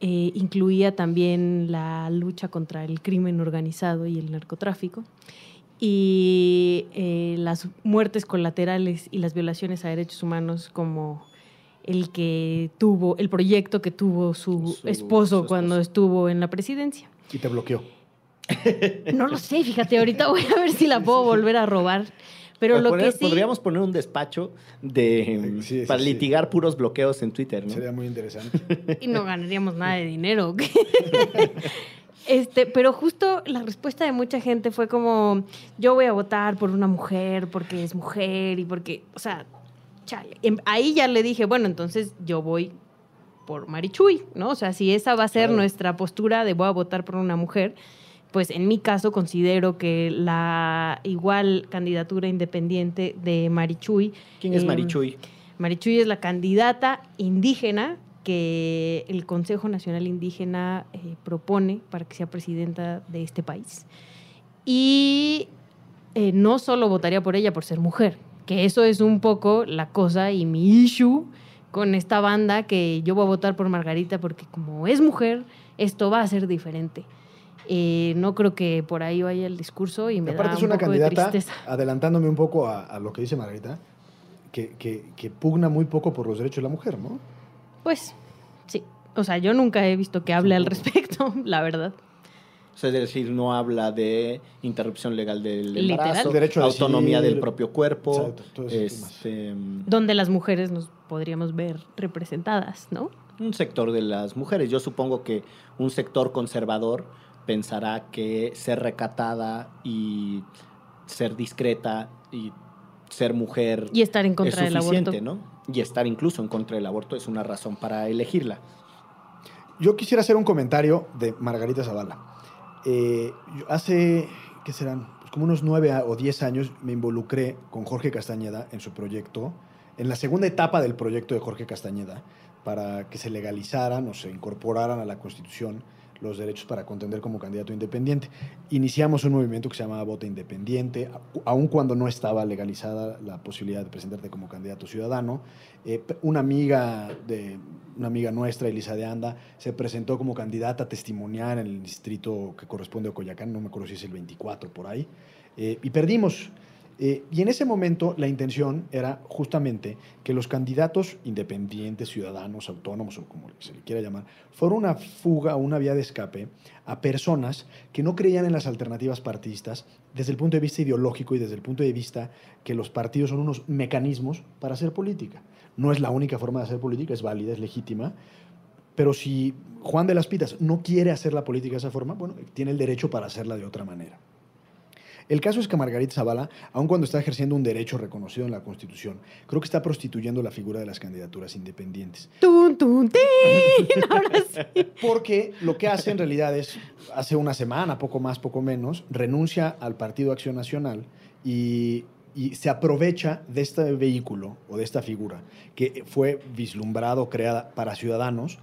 eh, incluía también la lucha contra el crimen organizado y el narcotráfico y eh, las muertes colaterales y las violaciones a derechos humanos como el que tuvo, el proyecto que tuvo su, Su- esposo su cuando estuvo en la presidencia. Y te bloqueó. No lo sé, fíjate, ahorita voy a ver si la puedo volver a robar. Pero lo Poner- que sí... Podríamos poner un despacho de, Sí, sí, para sí. litigar puros bloqueos en Twitter, ¿no? Sería muy interesante. y no ganaríamos nada de dinero. [LAUGHS] Este, pero justo la respuesta de mucha gente fue como, yo voy a votar por una mujer porque es mujer y porque, o sea, chale. Em- Ahí ya le dije, bueno, entonces yo voy por Marichuy, ¿no? O sea, si esa va a ser Claro. nuestra postura de voy a votar por una mujer, pues en mi caso considero que la igual candidatura independiente de Marichuy ¿Quién es em, Marichuy? Marichuy es la candidata indígena que el Consejo Nacional Indígena eh, propone para que sea presidenta de este país. Y eh, no solo votaría por ella por ser mujer, que eso es un poco la cosa y mi issue con esta banda que yo voy a votar por Margarita porque como es mujer, esto va a ser diferente. Eh, no creo que por ahí vaya el discurso y me Aparte da es un una poco de candidata, tristeza. adelantándome un poco a, a lo que dice Margarita, que, que- que pugna muy poco por los derechos de la mujer, ¿no? Pues sí. O sea, yo nunca he visto que hable al respecto, [LAUGHS] la verdad. O sea, es decir, no habla de interrupción legal del Literal. embarazo, El derecho a autonomía del propio cuerpo, Exacto, este, Donde las mujeres nos podríamos ver representadas, ¿no? un sector de las mujeres. Yo supongo que un sector conservador pensará que ser recatada y ser discreta y ser mujer Y estar en es contra del aborto. ¿no? Y estar incluso en contra del aborto es una razón para elegirla. Yo quisiera hacer un comentario de Margarita Zavala. Eh, hace, ¿qué serán? Pues como unos nueve o diez años me involucré con Jorge Castañeda en su proyecto, en la segunda etapa del proyecto de Jorge Castañeda, para que se legalizaran o se incorporaran a la Constitución los derechos para contender como candidato independiente. Iniciamos un movimiento que se llamaba Vota Independiente, aun cuando no estaba legalizada la posibilidad de presentarte como candidato ciudadano. Eh, una amiga de una amiga nuestra, Elisa de Anda, se presentó como candidata testimonial en el distrito que corresponde a Coyacán, no me acuerdo si es el 24 por ahí, eh, y perdimos. Eh, y en ese momento la intención era justamente que los candidatos independientes, ciudadanos, autónomos o como se le quiera llamar, fuera una fuga, una vía de escape a personas que no creían en las alternativas partidistas desde el punto de vista ideológico y desde el punto de vista que los partidos son unos mecanismos para hacer política. No es la única forma de hacer política, es válida, es legítima, pero si Juan de las Pitas no quiere hacer la política de esa forma, bueno, tiene el derecho para hacerla de otra manera. El caso es que Margarita Zavala, aun cuando está ejerciendo un derecho reconocido en la Constitución, creo que está prostituyendo la figura de las candidaturas independientes. ¡Tun, tun, tin! [LAUGHS] Ahora sí. Porque lo que hace en realidad es, hace una semana, poco más, poco menos, renuncia al Partido Acción Nacional y, y se aprovecha de este vehículo o de esta figura que fue vislumbrado, creada para ciudadanos.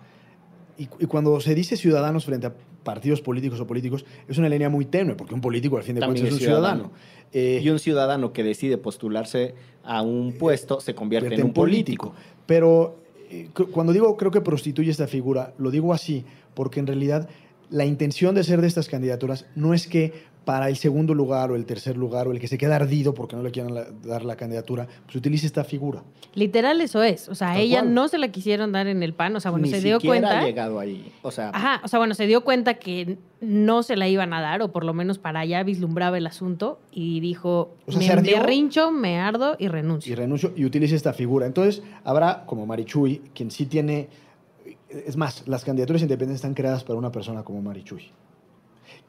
Y, y cuando se dice ciudadanos frente a partidos políticos o políticos, es una línea muy tenue, porque un político al fin de También cuentas es un ciudadano. ciudadano. Eh, Y un ciudadano que decide postularse a un puesto se convierte en un político. Pero eh, cu- cuando digo creo que prostituye esta figura, lo digo así porque en realidad la intención de ser de estas candidaturas no es que para el segundo lugar o el tercer lugar o el que se queda ardido porque no le quieran la- dar la candidatura, pues utilice esta figura. Literal eso es. O sea, Tal ella cual. no se la quisieron dar en el pan. O sea, bueno, Ni se dio siquiera cuenta. ha llegado ahí. O sea, Ajá, o sea, bueno, se dio cuenta que no se la iban a dar, o por lo menos para allá vislumbraba el asunto, y dijo, O sea, me se ardió. derrincho, me ardo y Y renuncio. renuncio y utilice esta figura. Entonces habrá como Marichuy, quien sí tiene... Es más, las candidaturas independientes están creadas para una persona como Marichuy.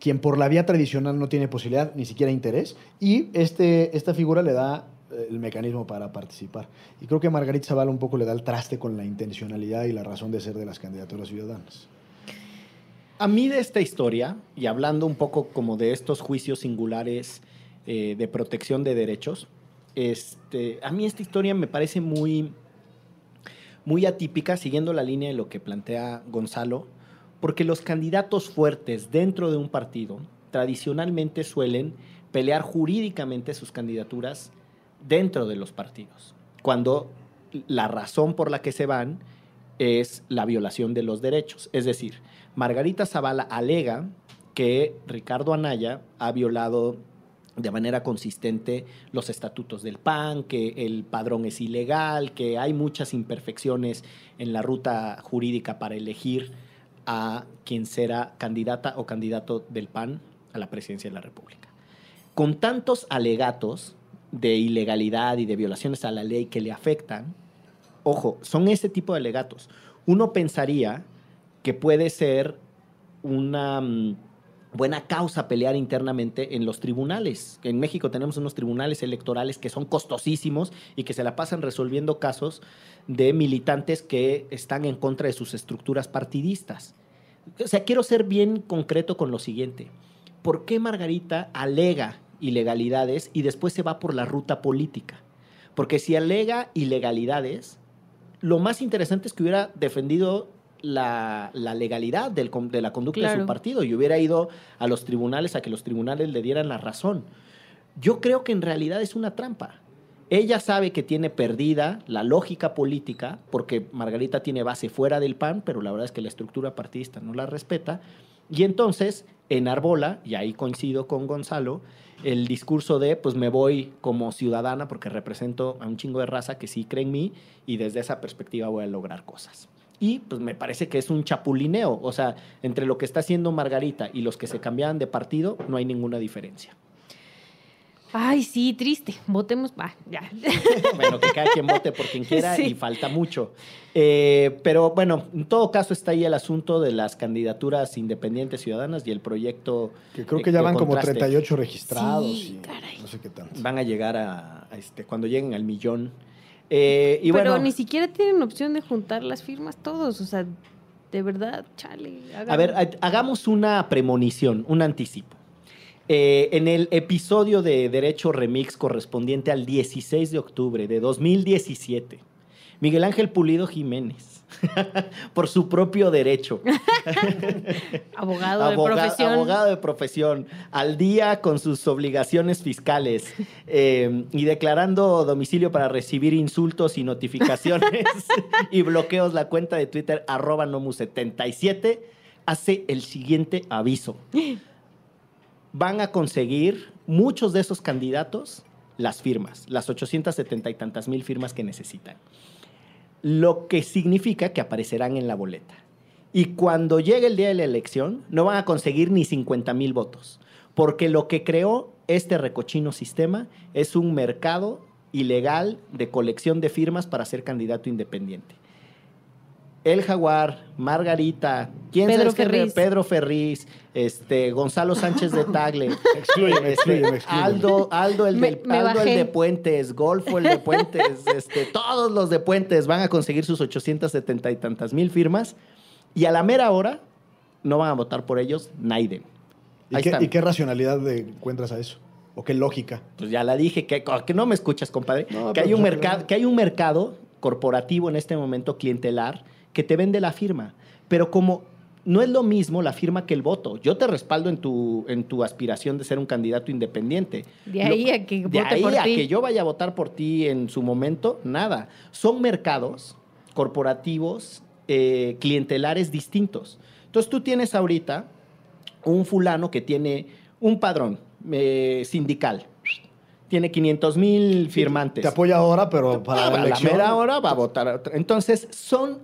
Quien por la vía tradicional no tiene posibilidad, ni siquiera interés, y este, esta figura le da eh, el mecanismo para participar. Y creo que Margarita Zavala un poco le da el traste con la intencionalidad y la razón de ser de las candidaturas ciudadanas. A mí de esta historia, y hablando un poco como de estos juicios singulares eh, de protección de derechos, este, a mí esta historia me parece muy, muy atípica, siguiendo la línea de lo que plantea Gonzalo, porque los candidatos fuertes dentro de un partido tradicionalmente suelen pelear jurídicamente sus candidaturas dentro de los partidos, cuando la razón por la que se van es la violación de los derechos. Es decir, Margarita Zavala alega que Ricardo Anaya ha violado de manera consistente los estatutos del PAN, que el padrón es ilegal, que hay muchas imperfecciones en la ruta jurídica para elegir a quien será candidata o candidato del PAN a la presidencia de la República. Con tantos alegatos de ilegalidad y de violaciones a la ley que le afectan, ojo, son ese tipo de alegatos. Uno pensaría que puede ser una mm, buena causa pelear internamente en los tribunales. En México tenemos unos tribunales electorales que son costosísimos y que se la pasan resolviendo casos de militantes que están en contra de sus estructuras partidistas. O sea, quiero ser bien concreto con lo siguiente. ¿Por qué Margarita alega ilegalidades y después se va por la ruta política? Porque si alega ilegalidades, lo más interesante es que hubiera defendido la, la legalidad del de la conducta de su partido y hubiera ido a los tribunales a que los tribunales le dieran la razón. Yo creo que en realidad es una trampa. Ella sabe que tiene perdida la lógica política, porque Margarita tiene base fuera del PAN, pero la verdad es que la estructura partidista no la respeta. Y entonces enarbola, y ahí coincido con Gonzalo, el discurso de, pues me voy como ciudadana porque represento a un chingo de raza que sí cree en mí y desde esa perspectiva voy a lograr cosas. Y pues me parece que es un chapulineo, o sea, entre lo que está haciendo Margarita y los que se cambiaban de partido, no hay ninguna diferencia. Ay, sí, triste. Votemos, va, ya. [LAUGHS] Bueno, que cada quien vote por quien quiera Sí. y falta mucho. Eh, pero bueno, en todo caso está ahí el asunto de las candidaturas independientes ciudadanas y el proyecto. Que creo eh, que ya van como contraste. 38 registrados Sí, y caray. no sé qué tanto. Van a llegar a, a este, cuando lleguen al millón. Eh, y Pero bueno, ni siquiera tienen opción de juntar las firmas todos. O sea, de verdad, chale. a ver, ha- hagamos una premonición, un anticipo. Eh, en el episodio de Derecho Remix correspondiente al 16 de octubre de 2017, Miguel Ángel Pulido Jiménez, [LAUGHS] por su propio derecho, [LAUGHS] abogado de profesión. abogado de profesión, al día con sus obligaciones fiscales eh, y declarando domicilio para recibir insultos y notificaciones [LAUGHS] y bloqueos la cuenta de Twitter arroba nomu77 hace el siguiente aviso. Van a conseguir muchos de esos candidatos las firmas, las 870 y tantas mil firmas que necesitan. Lo que significa que aparecerán en la boleta. Y cuando llegue el día de la elección, no van a conseguir ni 50 mil votos. Porque lo que creó este recochino sistema es un mercado ilegal de colección de firmas para ser candidato independiente. El Jaguar, Margarita, ¿quién Pedro qué Ferriz. Pedro Ferriz, este, Gonzalo Sánchez de Tagle, [LAUGHS] este. Aldo, Aldo el, Me- del- me Aldo el de Puentes, Golfo el de Puentes, [LAUGHS] este, todos los de Puentes van a conseguir sus 870 y tantas mil firmas y a la mera hora no van a votar por ellos, Naiden. ¿Y qué, están. y qué racionalidad encuentras a eso? ¿O qué lógica? Pues ya la dije, que, que no me escuchas, compadre. No, que, hay un pues, mercado, que hay un mercado corporativo en este momento clientelar que te vende la firma. Pero como no es lo mismo la firma que el voto. Yo te respaldo en tu, en tu aspiración de ser un candidato independiente. De ahí a que de vote ahí por a ti. que yo vaya a votar por ti en su momento, nada. Son mercados corporativos, eh, clientelares distintos. Entonces tú tienes ahorita un fulano que tiene un padrón eh, sindical. Tiene 500 mil firmantes. Te apoya ahora, pero para Ah, la a la elección. mera hora va a votar. Entonces, son,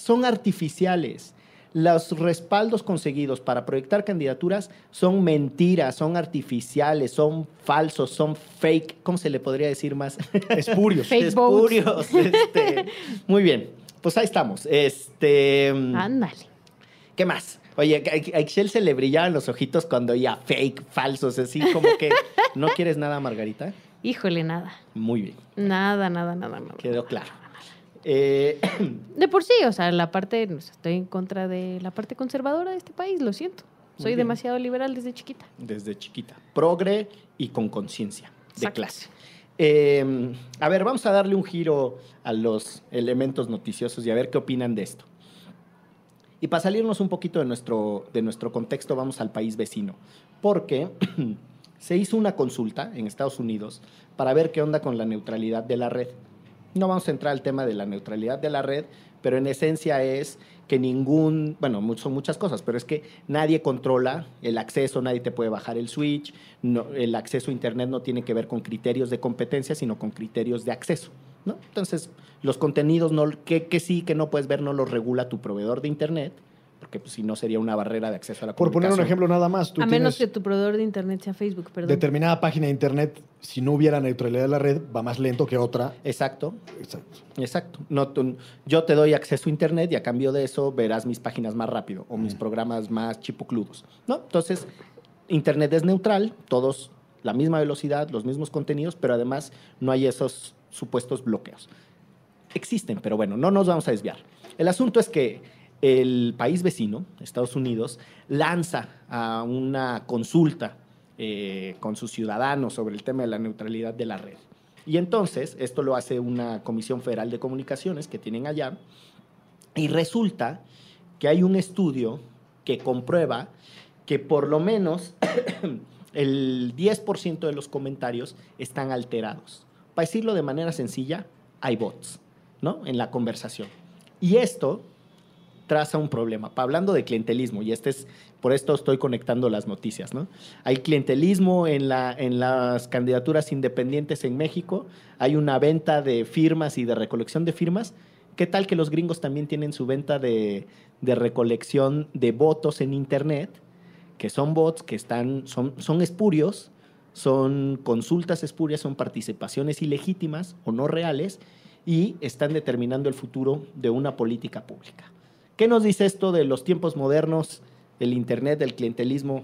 son artificiales. Los respaldos conseguidos para proyectar candidaturas son mentiras, son artificiales, son falsos, son fake. ¿Cómo se le podría decir más? [LAUGHS] Espurios. Fake Espurios. este. Muy bien. Pues ahí estamos. Este. Ándale. ¿Qué más? Oye, a a Excel se le brillaban los ojitos cuando oía fake, falsos, así como que. ¿No quieres nada, Margarita? Híjole, nada. Muy bien. Nada, nada, nada, nada. Quedó claro. Eh, [CLEARS THROAT] De por sí, o sea, la parte, o sea, estoy en contra de la parte conservadora de este país, lo siento. Soy demasiado liberal desde chiquita. desde chiquita. Progre y con conciencia de clase. Eh, a ver, vamos a darle un giro a los elementos noticiosos y a ver qué opinan de esto. Y para salirnos un poquito de nuestro, de nuestro contexto, vamos al país vecino. Porque [CLEARS THROAT] se hizo una consulta en Estados Unidos para ver qué onda con la neutralidad de la red. No vamos a entrar al tema de la neutralidad de la red, pero en esencia es que ningún, bueno, son muchas cosas, pero es que nadie controla el acceso, nadie te puede bajar el switch, el acceso a Internet no tiene que ver con criterios de competencia, sino con criterios de acceso. Entonces, los contenidos que sí, que no puedes ver, no los regula tu proveedor de Internet, porque pues, si no sería una barrera de acceso a la Por poner un ejemplo nada más, tú A menos que tu proveedor de internet sea Facebook, perdón. determinada página de internet, si no hubiera neutralidad de la red, va más lento que otra. Exacto, Exacto. Exacto. No, tú- yo te doy acceso a Internet y a cambio de eso verás mis páginas más rápido o mis programas más chipocludos. ¿no? Entonces, Internet es neutral, todos la misma velocidad, los mismos contenidos, pero además no hay esos supuestos bloqueos. Existen, pero bueno, no nos vamos a desviar. El asunto es que el país vecino, Estados Unidos, lanza una consulta eh, con sus ciudadanos sobre el tema de la neutralidad de la red. Y entonces, esto lo hace una Comisión Federal de Comunicaciones que tienen allá, y resulta que hay un estudio que comprueba que por lo menos [COUGHS] el 10% de los comentarios están alterados. Para decirlo de manera sencilla, hay bots, ¿no? En la conversación. Y esto traza un problema. Hablando de clientelismo, y este es, por esto estoy conectando las noticias, ¿no? Hay clientelismo en, la, en las candidaturas independientes en México, hay una venta de firmas y de recolección de firmas. ¿Qué tal que los gringos también tienen su venta de, de recolección de votos en Internet? Que son bots que están, son, son espurios, son consultas espurias, son participaciones ilegítimas o no reales y están determinando el futuro de una política pública. ¿Qué nos dice esto de los tiempos modernos, el Internet, del clientelismo,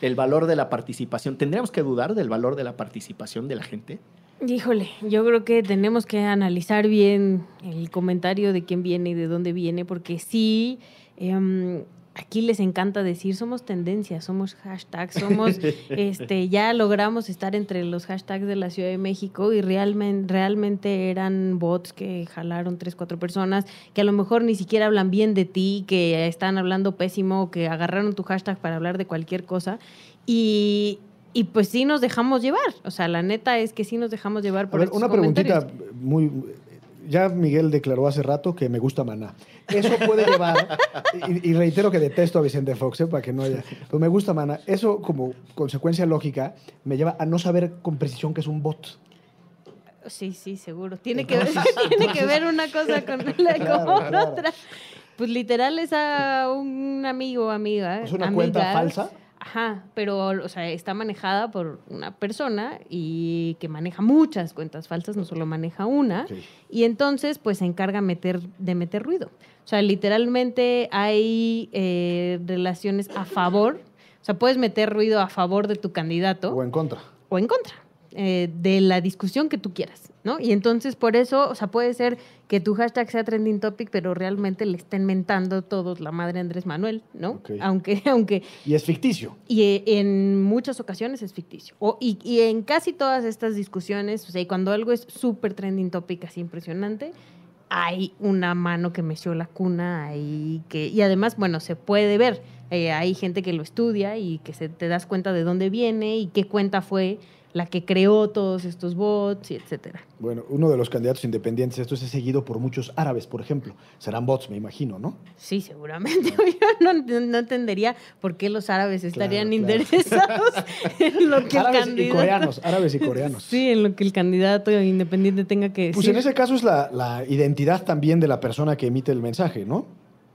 el valor de la participación? ¿Tendríamos que dudar del valor de la participación de la gente? Híjole, yo creo que tenemos que analizar bien el comentario de quién viene y de dónde viene, porque sí, em, aquí les encanta decir, somos tendencias, somos hashtags, somos, [LAUGHS] este, ya logramos estar entre los hashtags de la Ciudad de México y realmente, realmente eran bots que jalaron tres, cuatro personas, que a lo mejor ni siquiera hablan bien de ti, que están hablando pésimo, que agarraron tu hashtag para hablar de cualquier cosa. Y, y pues sí nos dejamos llevar. O sea, la neta es que sí nos dejamos llevar A por ver, estos una preguntita muy... Ya Miguel declaró hace rato que me gusta Maná. Eso puede llevar, y, y reitero que detesto a Vicente Fox, ¿eh? para que no haya, pero me gusta Maná. Eso como consecuencia lógica me lleva a no saber con precisión que es un bot. Sí, sí, seguro. Tiene que ver, [LAUGHS] tiene que ver una cosa con, la, [LAUGHS] Claro, con claro. otra. Pues literal es a un amigo o amiga. ¿Es una amiga, cuenta falsa? Ajá, pero, o sea, está manejada por una persona y que maneja muchas cuentas falsas, no solo maneja una. Sí. Y entonces, pues se encarga meter, de meter ruido. O sea, literalmente hay eh, relaciones a favor. O sea, puedes meter ruido a favor de tu candidato O en contra. o en contra eh, de la discusión que tú quieras, ¿no? Y entonces por eso, o sea, puede ser que tu hashtag sea trending topic, pero realmente le estén mentando todos la madre Andrés Manuel, ¿no? Aunque, [LAUGHS] aunque, Y es ficticio. y eh, en muchas ocasiones es ficticio. O, y, y en casi todas estas discusiones, o sea, y cuando algo es súper trending topic, así impresionante, hay una mano que meció la cuna ahí que y además bueno se puede ver Eh, hay gente que lo estudia y que se te das cuenta de dónde viene y qué cuenta fue la que creó todos estos bots y etcétera Bueno, uno de los candidatos independientes, esto es seguido por muchos árabes, por ejemplo. Serán bots, me imagino, ¿no? sí seguramente [LAUGHS] yo no, no entendería por qué los árabes estarían claro. interesados [LAUGHS] en lo que el árabes y candidato coreanos, árabes y coreanos. sí en lo que el candidato independiente tenga que decir Pues en ese caso es la, la identidad también de la persona que emite el mensaje, ¿no?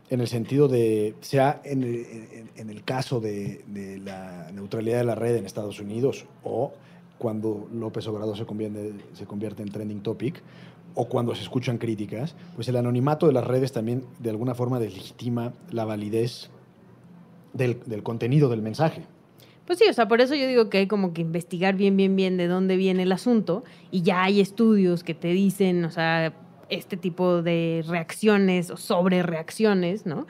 En el sentido de, sea en el, en- en el caso de, de la neutralidad de la red en Estados Unidos o cuando López Obrador se convierte, en trending topic o cuando se escuchan críticas, pues el anonimato de las redes también de alguna forma deslegitima la validez del, del contenido del mensaje. Pues sí, o sea, por eso yo digo que hay como que investigar bien, bien, bien de dónde viene el asunto y ya hay estudios que te dicen, o sea, este tipo de reacciones o sobre reacciones, ¿no?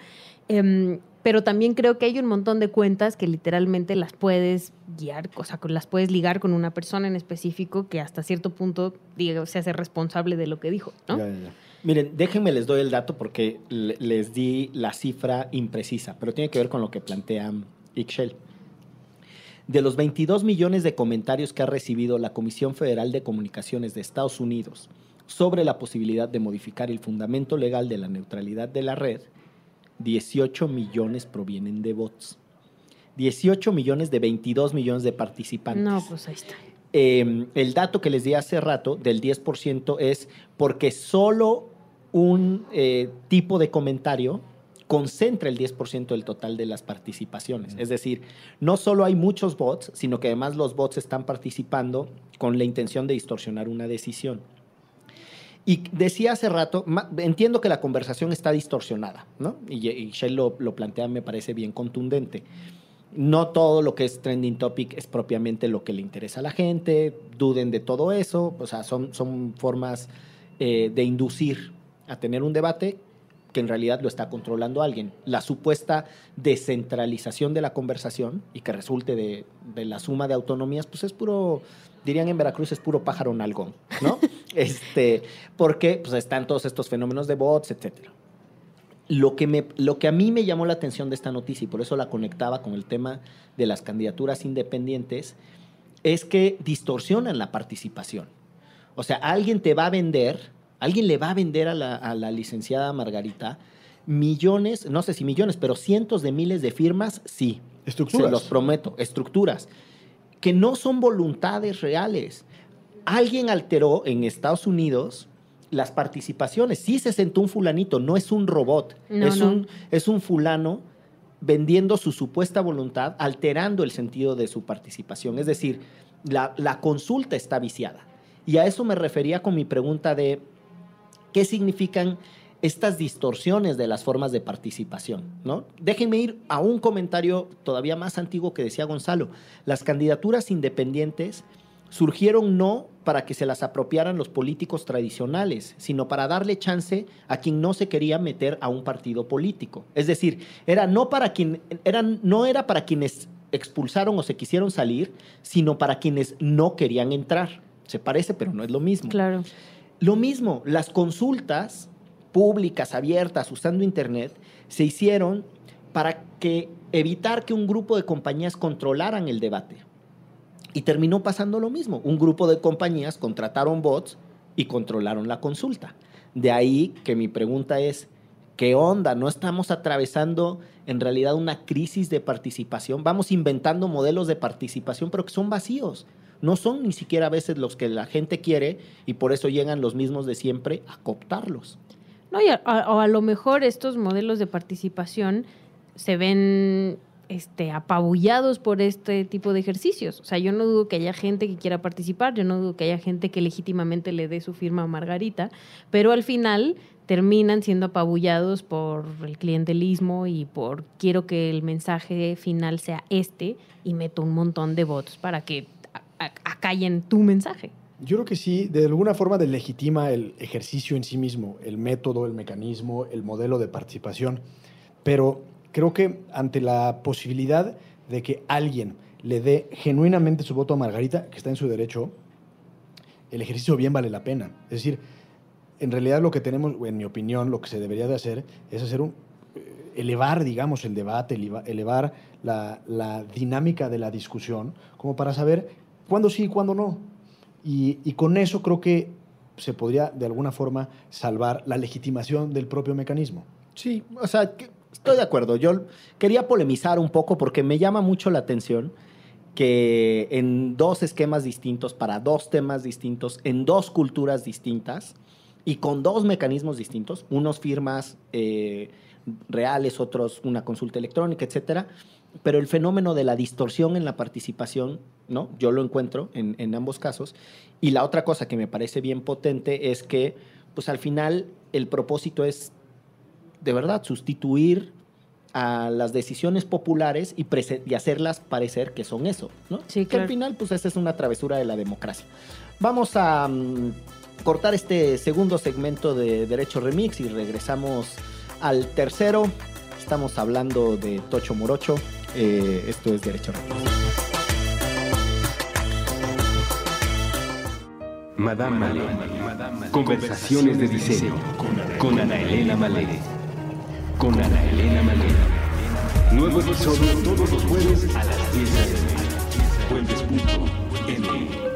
Em, pero también creo que hay un montón de cuentas que literalmente las puedes guiar, o sea, las puedes ligar con una persona en específico que hasta cierto punto diga, se hace responsable de lo que dijo. Miren, déjenme les doy el dato porque le- les di la cifra imprecisa, pero tiene que ver con lo que plantea Ixchel. De los 22 millones de comentarios que ha recibido la Comisión Federal de Comunicaciones de Estados Unidos sobre la posibilidad de modificar el fundamento legal de la neutralidad de la red, 18 millones provienen de bots. 18 millones de 22 millones de participantes. No, pues ahí está. Eh, el dato que les di hace rato del 10% es porque solo un eh, tipo de comentario concentra el 10% del total de las participaciones. Es decir, no solo hay muchos bots, sino que además los bots están participando con la intención de distorsionar una decisión. Y decía hace rato, entiendo que la conversación está distorsionada, ¿no? Y, y Shell lo, lo plantea, me parece bien contundente. No todo lo que es trending topic es propiamente lo que le interesa a la gente, duden de todo eso, o sea, son, son formas eh, de inducir a tener un debate que en realidad lo está controlando alguien. La supuesta descentralización de la conversación y que resulte de, de la suma de autonomías, pues es puro, dirían en Veracruz, es puro pájaro nalgón, ¿no? [LAUGHS] este, porque pues, están todos estos fenómenos de bots, etcétera. Lo que, me, lo que a mí me llamó la atención de esta noticia, y por eso la conectaba con el tema de las candidaturas independientes, es que distorsionan la participación. O sea, alguien te va a vender, alguien le va a vender a la, a la licenciada Margarita millones, no sé si millones, pero cientos de miles de firmas, sí. Estructuras. Se los prometo, estructuras, que no son voluntades reales. Alguien alteró en Estados Unidos las participaciones. Sí se sentó un fulanito, no es un robot, No, es, no. Un, es un fulano vendiendo su supuesta voluntad, alterando el sentido de su participación. Es decir, la, la consulta está viciada. Y a eso me refería con mi pregunta de qué significan estas distorsiones de las formas de participación, ¿no? Déjenme ir a un comentario todavía más antiguo que decía Gonzalo. Las candidaturas independientes surgieron no para que se las apropiaran los políticos tradicionales, sino para darle chance a quien no se quería meter a un partido político. Es decir, era no para quien eran no era para quienes expulsaron o se quisieron salir, sino para quienes no querían entrar. Se parece, pero no es lo mismo. Claro. Lo mismo, las consultas públicas, abiertas, usando Internet, se hicieron para que evitar que un grupo de compañías controlaran el debate. Y terminó pasando lo mismo. Un grupo de compañías contrataron bots y controlaron la consulta. De ahí que mi pregunta es, ¿qué onda? ¿No estamos atravesando en realidad una crisis de participación? Vamos inventando modelos de participación, pero que son vacíos. No son ni siquiera a veces los que la gente quiere y por eso llegan los mismos de siempre a cooptarlos. No, y a, o a lo mejor estos modelos de participación se ven este, apabullados por este tipo de ejercicios. O sea, yo no dudo que haya gente que quiera participar, yo no dudo que haya gente que legítimamente le dé su firma a Margarita, pero al final terminan siendo apabullados por el clientelismo y por quiero que el mensaje final sea este y meto un montón de votos para que acallen tu mensaje. Yo creo que sí, de alguna forma deslegitima el ejercicio en sí mismo, el método, el mecanismo, el modelo de participación, pero creo que ante la posibilidad de que alguien le dé genuinamente su voto a Margarita, que está en su derecho, el ejercicio bien vale la pena. Es decir, en realidad lo que tenemos, en mi opinión, lo que se debería de hacer es hacer eh, elevar, digamos, el debate, elevar la, la dinámica de la discusión, como para saber cuándo sí y cuándo no. Y, con eso creo que se podría, de alguna forma, salvar la legitimación del propio mecanismo. Sí, o sea, estoy de acuerdo. Yo quería polemizar un poco porque me llama mucho la atención que en dos esquemas distintos, para dos temas distintos, en dos culturas distintas, y con dos mecanismos distintos, unos firmas eh, reales, otros una consulta electrónica, etcétera. Pero el fenómeno de la distorsión en la participación, ¿no? Yo lo encuentro en, en ambos casos. Y la otra cosa que me parece bien potente es que, pues al final, el propósito es, de verdad, sustituir a las decisiones populares y, y, hacerlas parecer que son eso, ¿no? Sí, claro. Que al final, pues esa es una travesura de la democracia. Vamos a um, cortar este segundo segmento de Derecho Remix y regresamos al tercero. Estamos hablando de Tocho Morocho. Eh, esto es Derecho. Madame Malé. Conversaciones de diseño con Ana Elena Malé. Con Ana Elena Malé. Nuevo episodio todos los jueves a las 10 de la. Fuentes.m.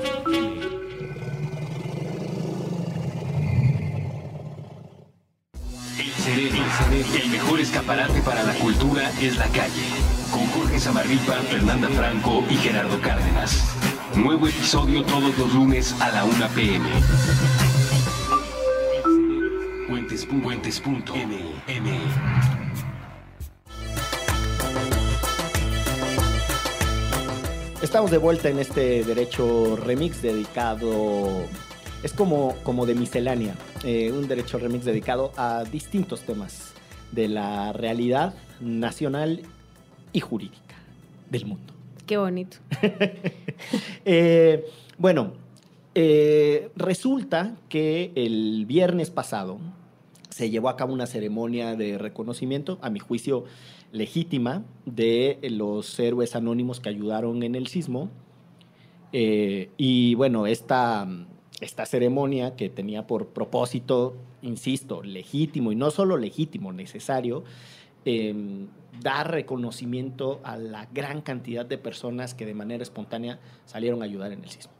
El mejor escaparate para la cultura es la calle. Con Jorge Zamarripa, Fernanda Franco y Gerardo Cárdenas. Nuevo episodio todos los lunes a la 1 pm. Puentes.m. Estamos de vuelta en este derecho remix dedicado es como, como de miscelánea, eh, un derecho remix dedicado a distintos temas de la realidad nacional y jurídica del mundo. Qué bonito. [LAUGHS] eh, bueno, eh, resulta que el viernes pasado se llevó a cabo una ceremonia de reconocimiento, a mi juicio legítima, de los héroes anónimos que ayudaron en el sismo. Eh, y bueno, esta esta ceremonia que tenía por propósito, insisto, legítimo y no solo legítimo, necesario, eh, dar reconocimiento a la gran cantidad de personas que de manera espontánea salieron a ayudar en el sismo.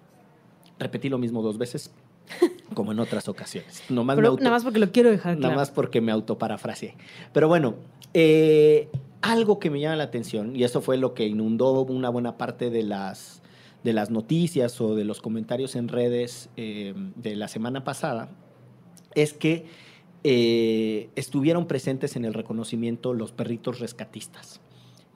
Repetí lo mismo dos veces, [LAUGHS] como en otras ocasiones. Nomás Pero, nada más porque lo quiero dejar claro. Nada más porque me autoparafraseé. Pero bueno, eh, algo que me llama la atención, y eso fue lo que inundó una buena parte de las de las noticias o de los comentarios en redes eh, de la semana pasada es que eh, estuvieron presentes en el reconocimiento los perritos rescatistas.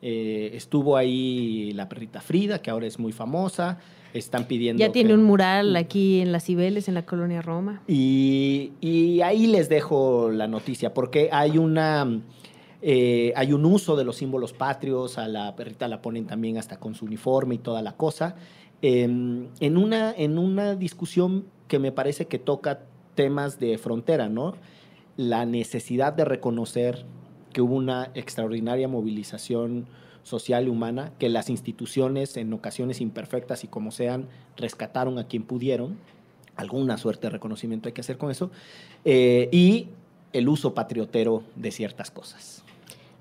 Eh, estuvo ahí la perrita Frida, que ahora es muy famosa. Están pidiendo. Ya tiene un mural aquí en las Cibeles, en la colonia Roma. Y, y ahí les dejo la noticia, porque hay una. hay un uso de los símbolos patrios, a la perrita la ponen también hasta con su uniforme y toda la cosa. Em, en, una, en una discusión que me parece que toca temas de frontera, ¿no? La necesidad de reconocer que hubo una extraordinaria movilización social y humana, que las instituciones, en ocasiones imperfectas y como sean, rescataron a quien pudieron. Alguna suerte de reconocimiento hay que hacer con eso. Eh, y el uso patriotero de ciertas cosas.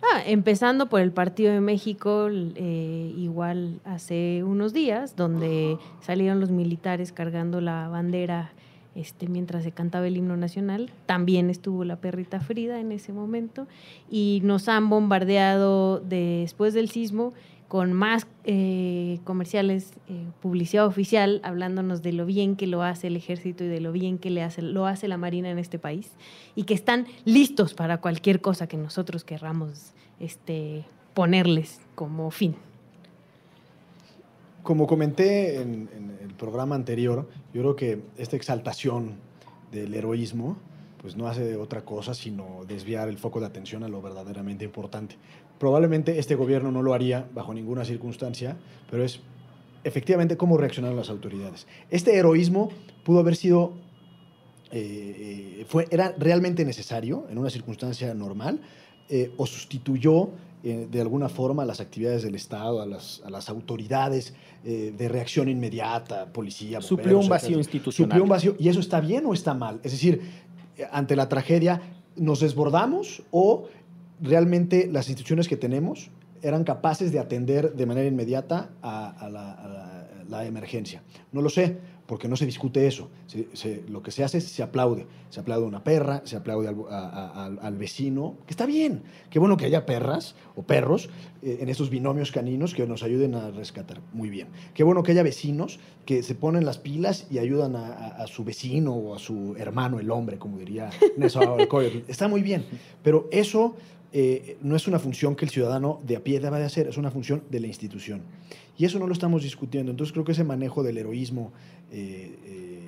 Ah, empezando por el Partido de México, eh, igual hace unos días, donde salieron los militares cargando la bandera este, mientras se cantaba el himno nacional. También estuvo la perrita Frida en ese momento y nos han bombardeado después del sismo con más eh, comerciales, eh, publicidad oficial, hablándonos de lo bien que lo hace el ejército y de lo bien que le hace, lo hace la Marina en este país y que están listos para cualquier cosa que nosotros querramos este, ponerles como fin. Como comenté en, en programa anterior, yo creo que esta exaltación del heroísmo pues no hace otra cosa sino desviar el foco de atención a lo verdaderamente importante. Probablemente este gobierno no lo haría bajo ninguna circunstancia, pero es efectivamente cómo reaccionaron las autoridades. Este heroísmo pudo haber sido, eh, eh, fue, era realmente necesario en una circunstancia normal eh, o sustituyó eh, de alguna forma a las actividades del Estado, a las, a las autoridades eh, de reacción inmediata, policía, bomberos, Suplió un vacío etcétera. institucional. Suplió un vacío. ¿Y eso está bien o está mal? Es decir, eh, ante la tragedia, ¿nos desbordamos o realmente las instituciones que tenemos eran capaces de atender de manera inmediata a, a la, a la- la emergencia? No lo sé, porque no se discute eso. Lo que se hace es se aplaude. Se aplaude a una perra, se aplaude al, vecino, que está bien. Qué bueno que haya perras o perros eh, en estos binomios caninos que nos ayuden a rescatar. Muy bien. Qué bueno que haya vecinos que se ponen las pilas y ayudan a, su vecino o a su hermano, el hombre, como diría Nezahualcóyotl. Está muy bien. Pero eso eh, no es una función que el ciudadano de a pie deba de hacer, es una función de la institución. Y eso no lo estamos discutiendo. Entonces creo que ese manejo del heroísmo eh, eh,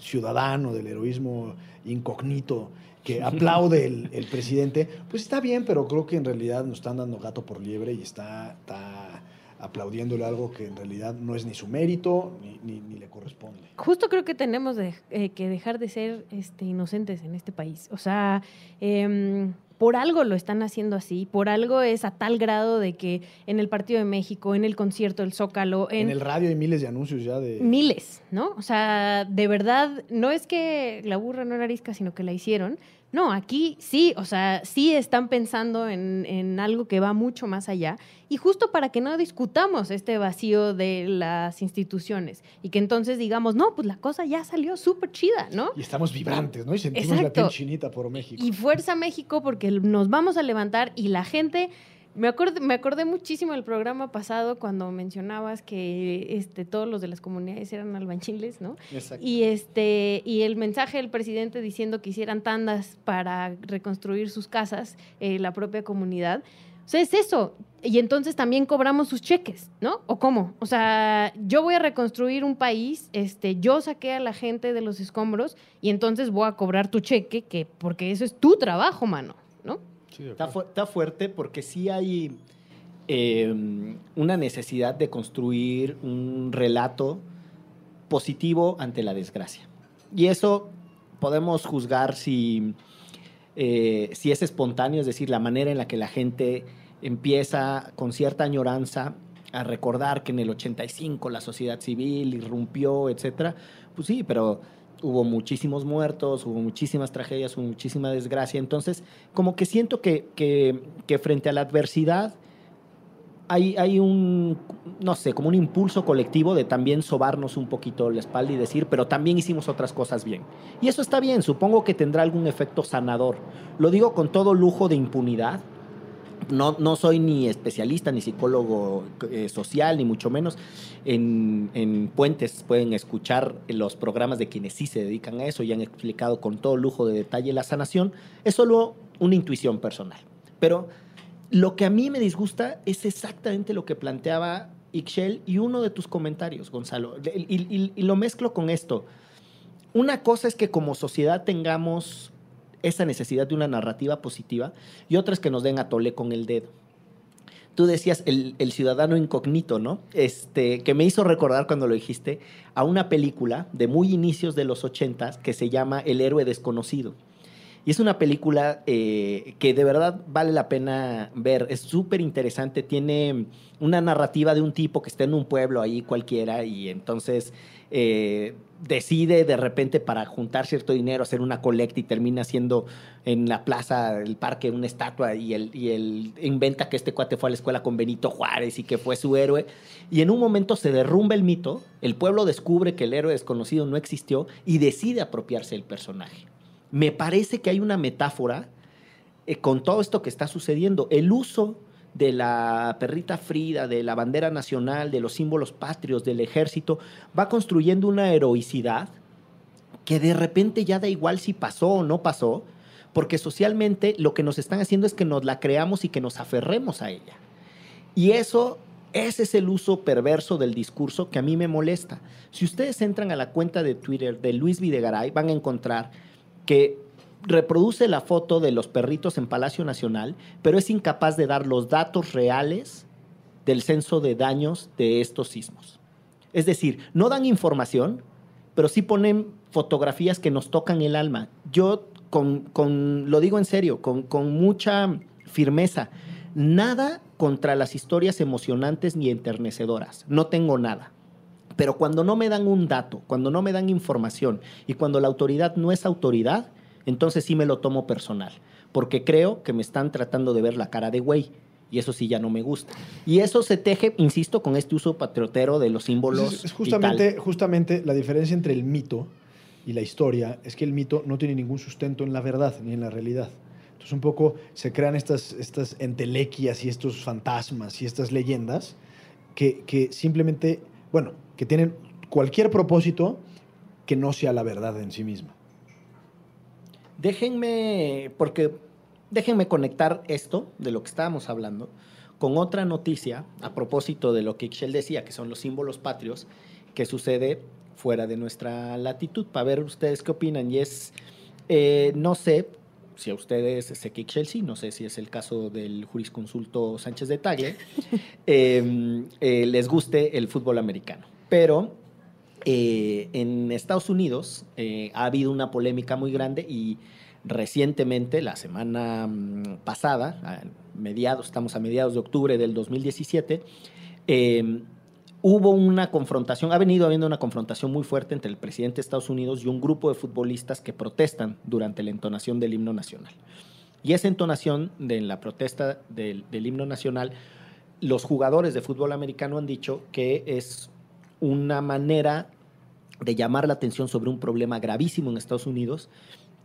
ciudadano, del heroísmo incógnito que [LAUGHS] aplaude el, el presidente, pues está bien, pero creo que en realidad nos están dando gato por liebre y está, está aplaudiéndole algo que en realidad no es ni su mérito ni, ni- ni le corresponde. Justo creo que tenemos de- eh, que dejar de ser este, inocentes en este país. O sea, em, por algo lo están haciendo así, por algo es a tal grado de que en el Partido de México, en el concierto del Zócalo, En, el radio hay miles de anuncios ya de... miles, ¿no? O sea, de verdad, no es que la burra no era arisca, sino que la hicieron. No, aquí sí, o sea, sí están pensando en, en algo que va mucho más allá. Y justo para que no discutamos este vacío de las instituciones y que entonces digamos, no, pues la cosa ya salió súper chida, ¿no? Y estamos vibrantes, ¿no? Y sentimos la piel chinita por México. Y fuerza México porque nos vamos a levantar y la gente... Me acordé, me acordé muchísimo del programa pasado cuando mencionabas que este, todos los de las comunidades eran albañiles, ¿no? Exacto. Y este y el mensaje del presidente diciendo que hicieran tandas para reconstruir sus casas, eh, la propia comunidad. O sea, es eso. Y entonces también cobramos sus cheques, ¿no? ¿O cómo? O sea, yo voy a reconstruir un país, este, yo saqué a la gente de los escombros y entonces voy a cobrar tu cheque, que, porque eso es tu trabajo, mano, ¿no? Está, fu- está fuerte porque sí hay eh, una necesidad de construir un relato positivo ante la desgracia. Y eso podemos juzgar si, eh, si es espontáneo, es decir, la manera en la que la gente empieza con cierta añoranza a recordar que en el 85 la sociedad civil irrumpió, etcétera. Pues sí, pero hubo muchísimos muertos, hubo muchísimas tragedias, hubo muchísima desgracia. Entonces, como que siento que, que- frente a la adversidad hay, hay un, no sé, como un impulso colectivo de también sobarnos un poquito la espalda y decir, pero también hicimos otras cosas bien. Y eso está bien, supongo que tendrá algún efecto sanador. Lo digo con todo lujo de impunidad. No, no soy ni especialista ni psicólogo eh, social, ni mucho menos. En, en Puentes pueden escuchar los programas de quienes sí se dedican a eso y han explicado con todo lujo de detalle la sanación. Es solo una intuición personal. Pero lo que a mí me disgusta es exactamente lo que planteaba Ixchel y uno de tus comentarios, Gonzalo. Y, lo mezclo con esto. Una cosa es que como sociedad tengamos esa necesidad de una narrativa positiva y otra es que nos den a tole con el dedo. Tú decías el, el ciudadano incógnito, ¿no? Este, que me hizo recordar cuando lo dijiste a una película de muy inicios de los ochentas que se llama El héroe desconocido. Y es una película eh, que de verdad vale la pena ver. Es súper interesante. Tiene una narrativa de un tipo que está en un pueblo ahí cualquiera y entonces eh, decide de repente para juntar cierto dinero hacer una colecta y termina haciendo en la plaza del parque una estatua y él, y él inventa que este cuate fue a la escuela con Benito Juárez y que fue su héroe. Y en un momento se derrumba el mito, el pueblo descubre que el héroe desconocido no existió y decide apropiarse del personaje me parece que hay una metáfora eh, con todo esto que está sucediendo. El uso de la perrita Frida, de la bandera nacional, de los símbolos patrios, del ejército, va construyendo una heroicidad que de repente ya da igual si pasó o no pasó, porque socialmente lo que nos están haciendo es que nos la creamos y que nos aferremos a ella. Y eso, ese es el uso perverso del discurso que a mí me molesta. Si ustedes entran a la cuenta de Twitter de Luis Videgaray, van a encontrar que reproduce la foto de los perritos en Palacio Nacional, pero es incapaz de dar los datos reales del censo de daños de estos sismos. Es decir, no dan información, pero sí ponen fotografías que nos tocan el alma. Yo, con, lo digo en serio, con, con mucha firmeza, nada contra las historias emocionantes ni enternecedoras. No tengo nada. Pero cuando no me dan un dato, cuando no me dan información y cuando la autoridad no es autoridad, entonces sí me lo tomo personal. Porque creo que me están tratando de ver la cara de güey. Y eso sí ya no me gusta. Y eso se teje, insisto, con este uso patriotero de los símbolos. Es, justamente, justamente la diferencia entre el mito y la historia es que el mito no tiene ningún sustento en la verdad ni en la realidad. Entonces un poco se crean estas, estas entelequias y estos fantasmas y estas leyendas que, que simplemente, bueno, que tienen cualquier propósito que no sea la verdad en sí misma. Déjenme, porque déjenme conectar esto de lo que estábamos hablando con otra noticia a propósito de lo que Ixchel decía, que son los símbolos patrios, que sucede fuera de nuestra latitud, para ver ustedes qué opinan. Y es, eh, no sé si a ustedes, sé que Ixchel sí, no sé si es el caso del jurisconsulto Sánchez de Tagle, [LAUGHS] em, eh, les guste el fútbol americano. Pero eh, en Estados Unidos eh, ha habido una polémica muy grande y recientemente, la semana mm, pasada, a mediados, estamos a mediados de octubre del 2017, em, hubo una confrontación, ha venido habiendo una confrontación muy fuerte entre el presidente de Estados Unidos y un grupo de futbolistas que protestan durante la entonación del himno nacional. Y esa entonación de la protesta del, del himno nacional, los jugadores de fútbol americano han dicho que es una manera de llamar la atención sobre un problema gravísimo en Estados Unidos,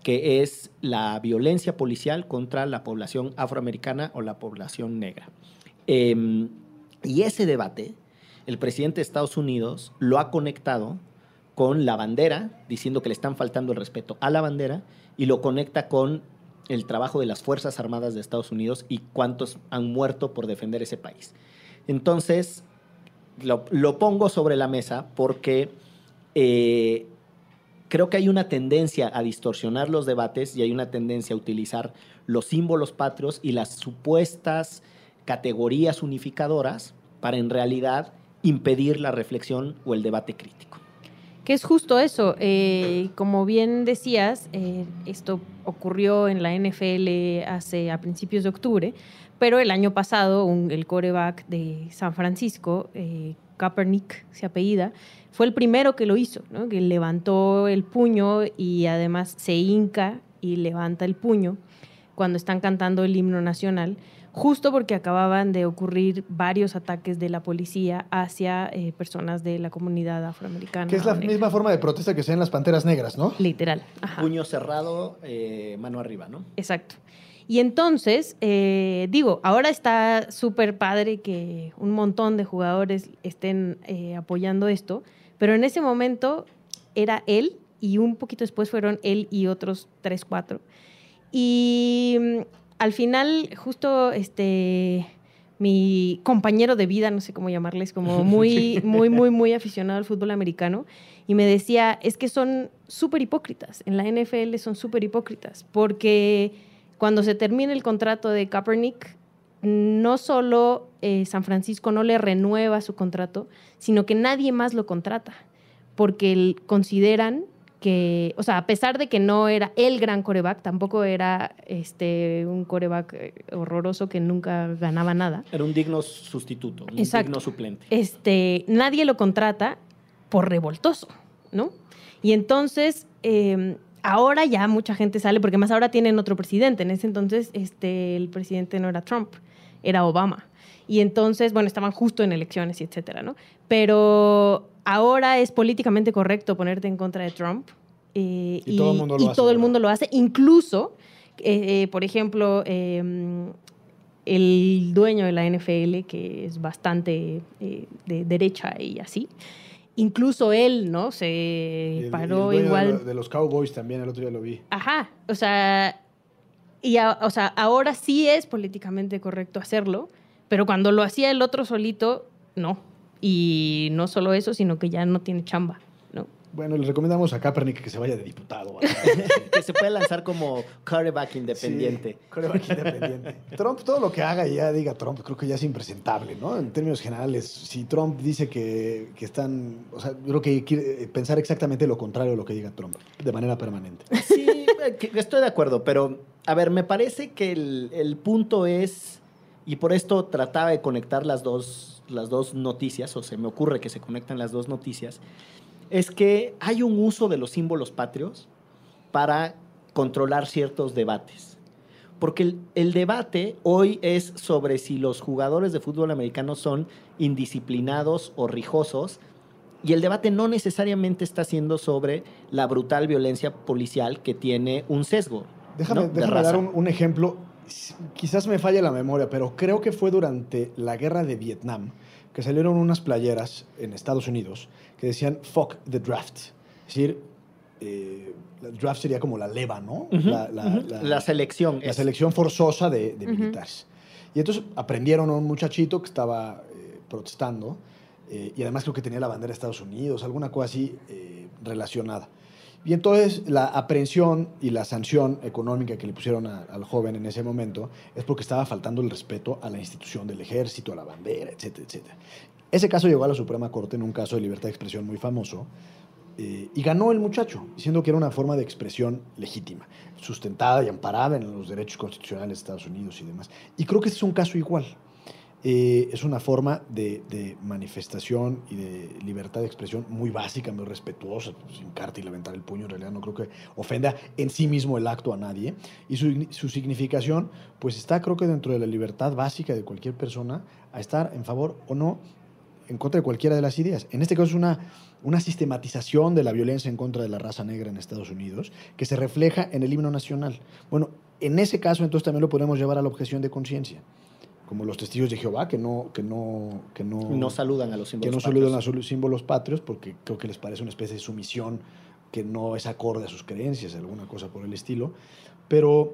que es la violencia policial contra la población afroamericana o la población negra. Em, y ese debate, el presidente de Estados Unidos lo ha conectado con la bandera, diciendo que le están faltando el respeto a la bandera, y lo conecta con el trabajo de las Fuerzas Armadas de Estados Unidos y cuántos han muerto por defender ese país. Entonces, lo, pongo sobre la mesa porque eh, creo que hay una tendencia a distorsionar los debates y hay una tendencia a utilizar los símbolos patrios y las supuestas categorías unificadoras para en realidad impedir la reflexión o el debate crítico. Que es justo eso. Eh, como bien decías, eh, esto ocurrió en la NFL hace a principios de octubre, pero el año pasado el coreback de San Francisco, eh, Kaepernick, se apellida, fue el primero que lo hizo, que levantó el puño y además se hinca y levanta el puño cuando están cantando el himno nacional, justo porque acababan de ocurrir varios ataques de la policía hacia eh, personas de la comunidad afroamericana. Que es la misma forma de protesta que se en las Panteras Negras, ¿no? Literal. Puño cerrado, eh, mano arriba, ¿no? Exacto. Y entonces, eh, digo, ahora está súper padre que un montón de jugadores estén eh, apoyando esto, pero en ese momento era él y un poquito después fueron él y otros tres, cuatro. Y mm, al final, justo este, mi compañero de vida, no sé cómo llamarles, como [LAUGHS] muy, muy, muy, muy aficionado al fútbol americano, y me decía, es que son súper hipócritas, en la NFL son súper hipócritas, porque cuando se termina el contrato de Kaepernick, no solo eh, San Francisco no le renueva su contrato, sino que nadie más lo contrata, porque consideran que, o sea, a pesar de que no era el gran coreback, tampoco era este, un coreback eh, horroroso que nunca ganaba nada. Era un digno sustituto, un digno suplente. Este, nadie lo contrata por revoltoso, ¿no? Y entonces em, ahora ya mucha gente sale, porque más ahora tienen otro presidente. En ese entonces este, el presidente no era Trump, era Obama. Y entonces, bueno, estaban justo en elecciones y etcétera, ¿no? Pero ahora es políticamente correcto ponerte en contra de Trump. Eh, y, todo el mundo lo hace. Todo el mundo lo hace. Incluso, eh, eh, por ejemplo, em, el dueño de la NFL, que es bastante de derecha y así, incluso él, ¿no? Se paró igual. De, los Cowboys también, el otro día lo vi. Ajá, o sea, y o sea, ahora sí es políticamente correcto hacerlo, Pero cuando lo hacía el otro solito, no. Y no solo eso, sino que ya no tiene chamba. Bueno, le recomendamos a Kaepernick que se vaya de diputado. [LAUGHS] que se puede lanzar como quarterback independiente. Sí, quarterback independiente. Trump, todo lo que haga y ya diga Trump, creo que ya es impresentable, ¿no? En términos generales, si Trump dice que, que están, o sea, creo que quiere pensar exactamente lo contrario de lo que diga Trump, de manera permanente. Sí, que- estoy de acuerdo, pero a ver, me parece que el, el punto es, y por esto trataba de conectar las dos, las dos noticias, o se me ocurre que se conectan las dos noticias, es que hay un uso de los símbolos patrios para controlar ciertos debates. Porque el, el debate hoy es sobre si los jugadores de fútbol americano son indisciplinados o rijosos, y el debate no necesariamente está siendo sobre la brutal violencia policial que tiene un sesgo. Déjame, ¿no? déjame dar un, un ejemplo. Quizás me falle la memoria, pero creo que fue durante la guerra de Vietnam que salieron unas playeras en Estados Unidos que decían fuck the draft. Es decir, eh, el draft sería como la leva, ¿no? Ujú, la, la- ujú. la- La selección. la es. selección forzosa de, de Ujú. militares. Y entonces aprendieron a un muchachito que estaba eh, protestando eh, y además creo que tenía la bandera de Estados Unidos, alguna cosa así eh, relacionada. Y entonces la aprehensión y la sanción económica que le pusieron al joven en ese momento es porque estaba faltando el respeto a la institución del ejército, a la bandera, etcétera, etcétera. Ese caso llegó a la Suprema Corte en un caso de libertad de expresión muy famoso eh, y ganó el muchacho, diciendo que era una forma de expresión legítima, sustentada y amparada en los derechos constitucionales de Estados Unidos y demás. Y creo que este es un caso igual. Eh, es una forma de, manifestación y de libertad de expresión muy básica, muy respetuosa, sin carta y levantar el puño, en realidad no creo que ofenda en sí mismo el acto a nadie. Y su, su significación, pues está creo que dentro de la libertad básica de cualquier persona a estar en favor o no en contra de cualquiera de las ideas. En este caso es una, una sistematización de la violencia en contra de la raza negra en Estados Unidos que se refleja en el himno nacional. Bueno, en ese caso entonces también lo podemos llevar a la objeción de conciencia, como los testigos de Jehová que no que no que no, No saludan a los que símbolos. no patrios. saludan a los símbolos patrios porque creo que les parece una especie de sumisión que no es acorde a sus creencias, alguna cosa por el estilo. Pero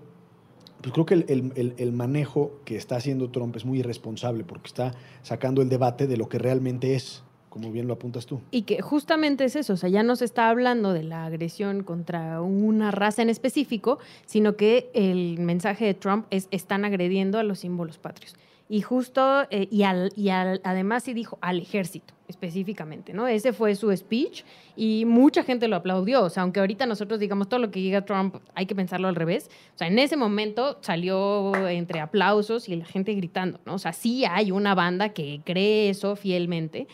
pues creo que el, el- el- el manejo que está haciendo Trump es muy irresponsable porque está sacando el debate de lo que realmente es, como bien lo apuntas tú. Y que justamente es eso, o sea, ya no se está hablando de la agresión contra una raza en específico, sino que el mensaje de Trump es están agrediendo a los símbolos patrios. Y justo, eh, y, al, y al- además sí dijo al ejército específicamente, ¿no? Ese fue su speech y mucha gente lo aplaudió. O sea, aunque ahorita nosotros digamos todo lo que diga Trump, hay que pensarlo al revés. O sea, en ese momento salió entre aplausos y la gente gritando, ¿no? O sea, sí hay una banda que cree eso fielmente.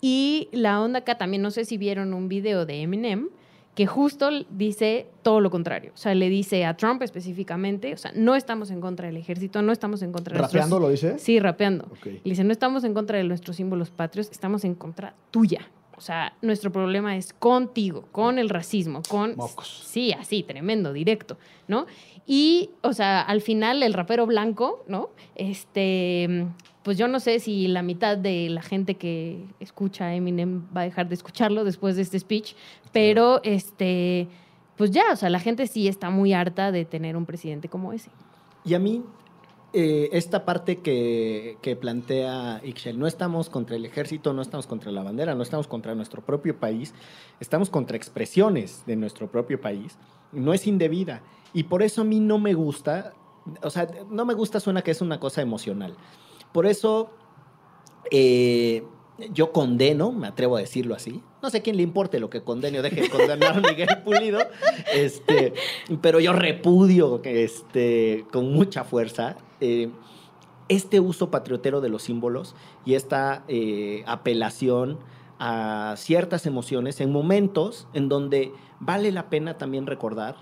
Y la onda acá también, no sé si vieron un video de Eminem que justo dice todo lo contrario. O sea, le dice a Trump específicamente, o sea, no estamos en contra del ejército, no estamos en contra de nuestros- ¿Rapeando lo dice? Sí, rapeando. Le dice, no estamos en contra de nuestros símbolos patrios, estamos en contra tuya. O sea, nuestro problema es contigo, con el racismo, con... Mocos. Sí, así, tremendo, directo, ¿no? Y, o sea, al final el rapero blanco, ¿no? Este, pues yo no sé si la mitad de la gente que escucha a Eminem va a dejar de escucharlo después de este speech, pero, este, pues ya, o sea, la gente sí está muy harta de tener un presidente como ese. Y a mí, eh, esta parte que, que plantea Ixchel, no estamos contra el ejército, no estamos contra la bandera, no estamos contra nuestro propio país, estamos contra expresiones de nuestro propio país, no es indebida. Y por eso a mí no me gusta, o sea, no me gusta suena que es una cosa emocional. Por eso eh, yo condeno, me atrevo a decirlo así. No sé quién le importe lo que condene o deje de condenar a Miguel Pulido, este, pero yo repudio este, con mucha fuerza eh, este uso patriotero de los símbolos y esta eh, apelación a ciertas emociones en momentos en donde vale la pena también recordar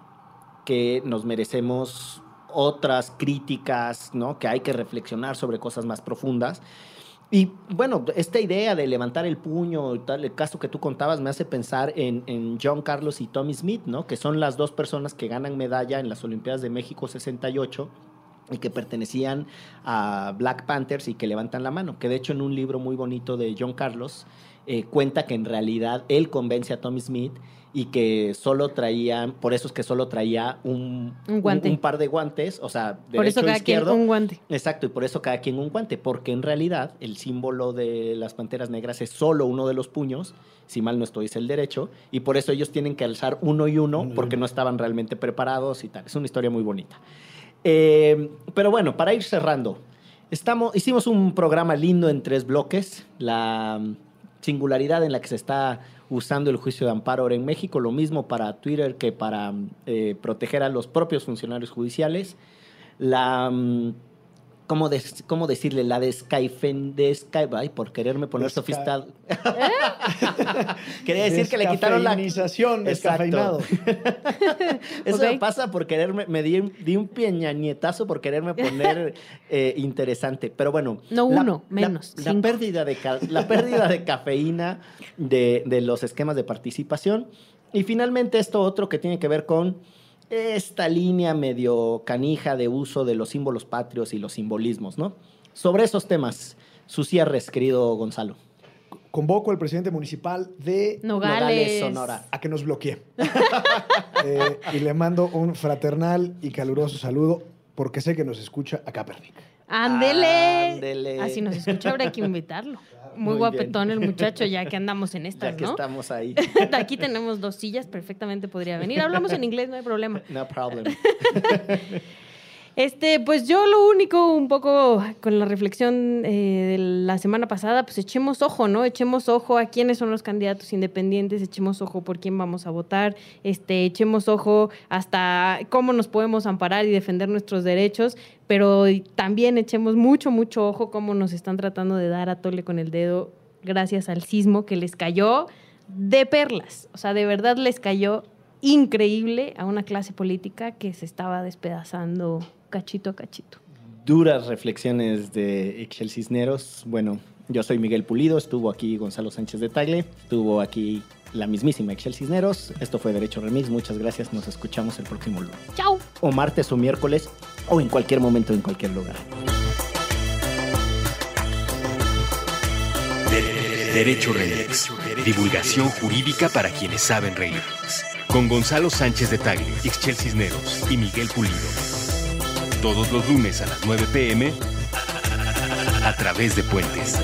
que nos merecemos otras críticas, ¿no? Que hay que reflexionar sobre cosas más profundas. Y bueno, esta idea de levantar el puño tal, el caso que tú contabas me hace pensar en, en John Carlos y Tommy Smith, ¿no? Que son las dos personas que ganan medalla en las Olimpiadas de México 68 y que pertenecían a Black Panthers y que levantan la mano. Que de hecho en un libro muy bonito de John Carlos, eh, cuenta que en realidad él convence a Tommy Smith y que solo traían, por eso es que solo traía un, Un guante. un, par de guantes, o sea, Por eso derecho cada quien izquierdo. un guante. Exacto, y por eso cada quien un guante, porque en realidad el símbolo de las panteras negras es solo uno de los puños, si mal no estoy, es el derecho, y por eso ellos tienen que alzar uno y uno, porque no estaban realmente preparados y tal. Es una historia muy bonita. Eh, pero bueno, para ir cerrando, estamos, hicimos un programa lindo en tres bloques. La singularidad en la que se está usando el juicio de amparo ahora en México, lo mismo para Twitter que para mm, eh, proteger a los propios funcionarios judiciales. La. ¿Cómo, des- cómo decirle? La descaifen, desca- ay, por quererme poner Desca- sofistado. [LAUGHS] Quería decir que le quitaron la, descafeinado. [LAUGHS] Eso Ok. pasa por quererme, me di, di un piñañetazo por quererme poner [LAUGHS] eh, interesante. Pero bueno. No la- uno, la- menos, La, cinco. pérdida de, la pérdida de cafeína de, de los esquemas de participación. Y finalmente esto otro que tiene que ver con esta línea medio canija de uso de los símbolos patrios y los simbolismos, ¿no? Sobre esos temas, sus cierres, querido Gonzalo. Convoco al presidente municipal de Nogales. Sonora. a que nos bloquee. [LAUGHS] Eh, y le mando un fraternal y caluroso saludo porque sé que nos escucha a Kaepernick. Ándele. Ándele. Así nos escucha, habrá que invitarlo. [LAUGHS] Muy, Muy guapetón bien. el muchacho, ya que andamos en Ya estas, que ¿no? estamos ahí. [LAUGHS] Aquí tenemos dos sillas, perfectamente podría venir. Hablamos en inglés, no hay problema. No problem. [LAUGHS] Este, pues yo lo único, un poco con la reflexión eh, de la semana pasada, pues echemos ojo, ¿no? Echemos ojo a quiénes son los candidatos independientes, echemos ojo por quién vamos a votar, este, echemos ojo hasta cómo nos podemos amparar y defender nuestros derechos, pero también echemos mucho, mucho ojo cómo nos están tratando de dar a tole con el dedo gracias al sismo que les cayó de perlas. O sea, de verdad les cayó increíble a una clase política que se estaba despedazando cachito a cachito. Duras reflexiones de Excel Cisneros. Bueno, yo soy Miguel Pulido, estuvo aquí Gonzalo Sánchez de Tagle, estuvo aquí la mismísima Excel Cisneros. Esto fue Derecho Remix, muchas gracias, nos escuchamos el próximo lunes. ¡Chao! O martes o miércoles, o en cualquier momento, en cualquier lugar. De- Derecho Remix. Divulgación jurídica para quienes saben reír. Con Gonzalo Sánchez de Tagle, Ixchel Cisneros y Miguel Pulido. Todos los lunes a las 9 pm a través de Puentes.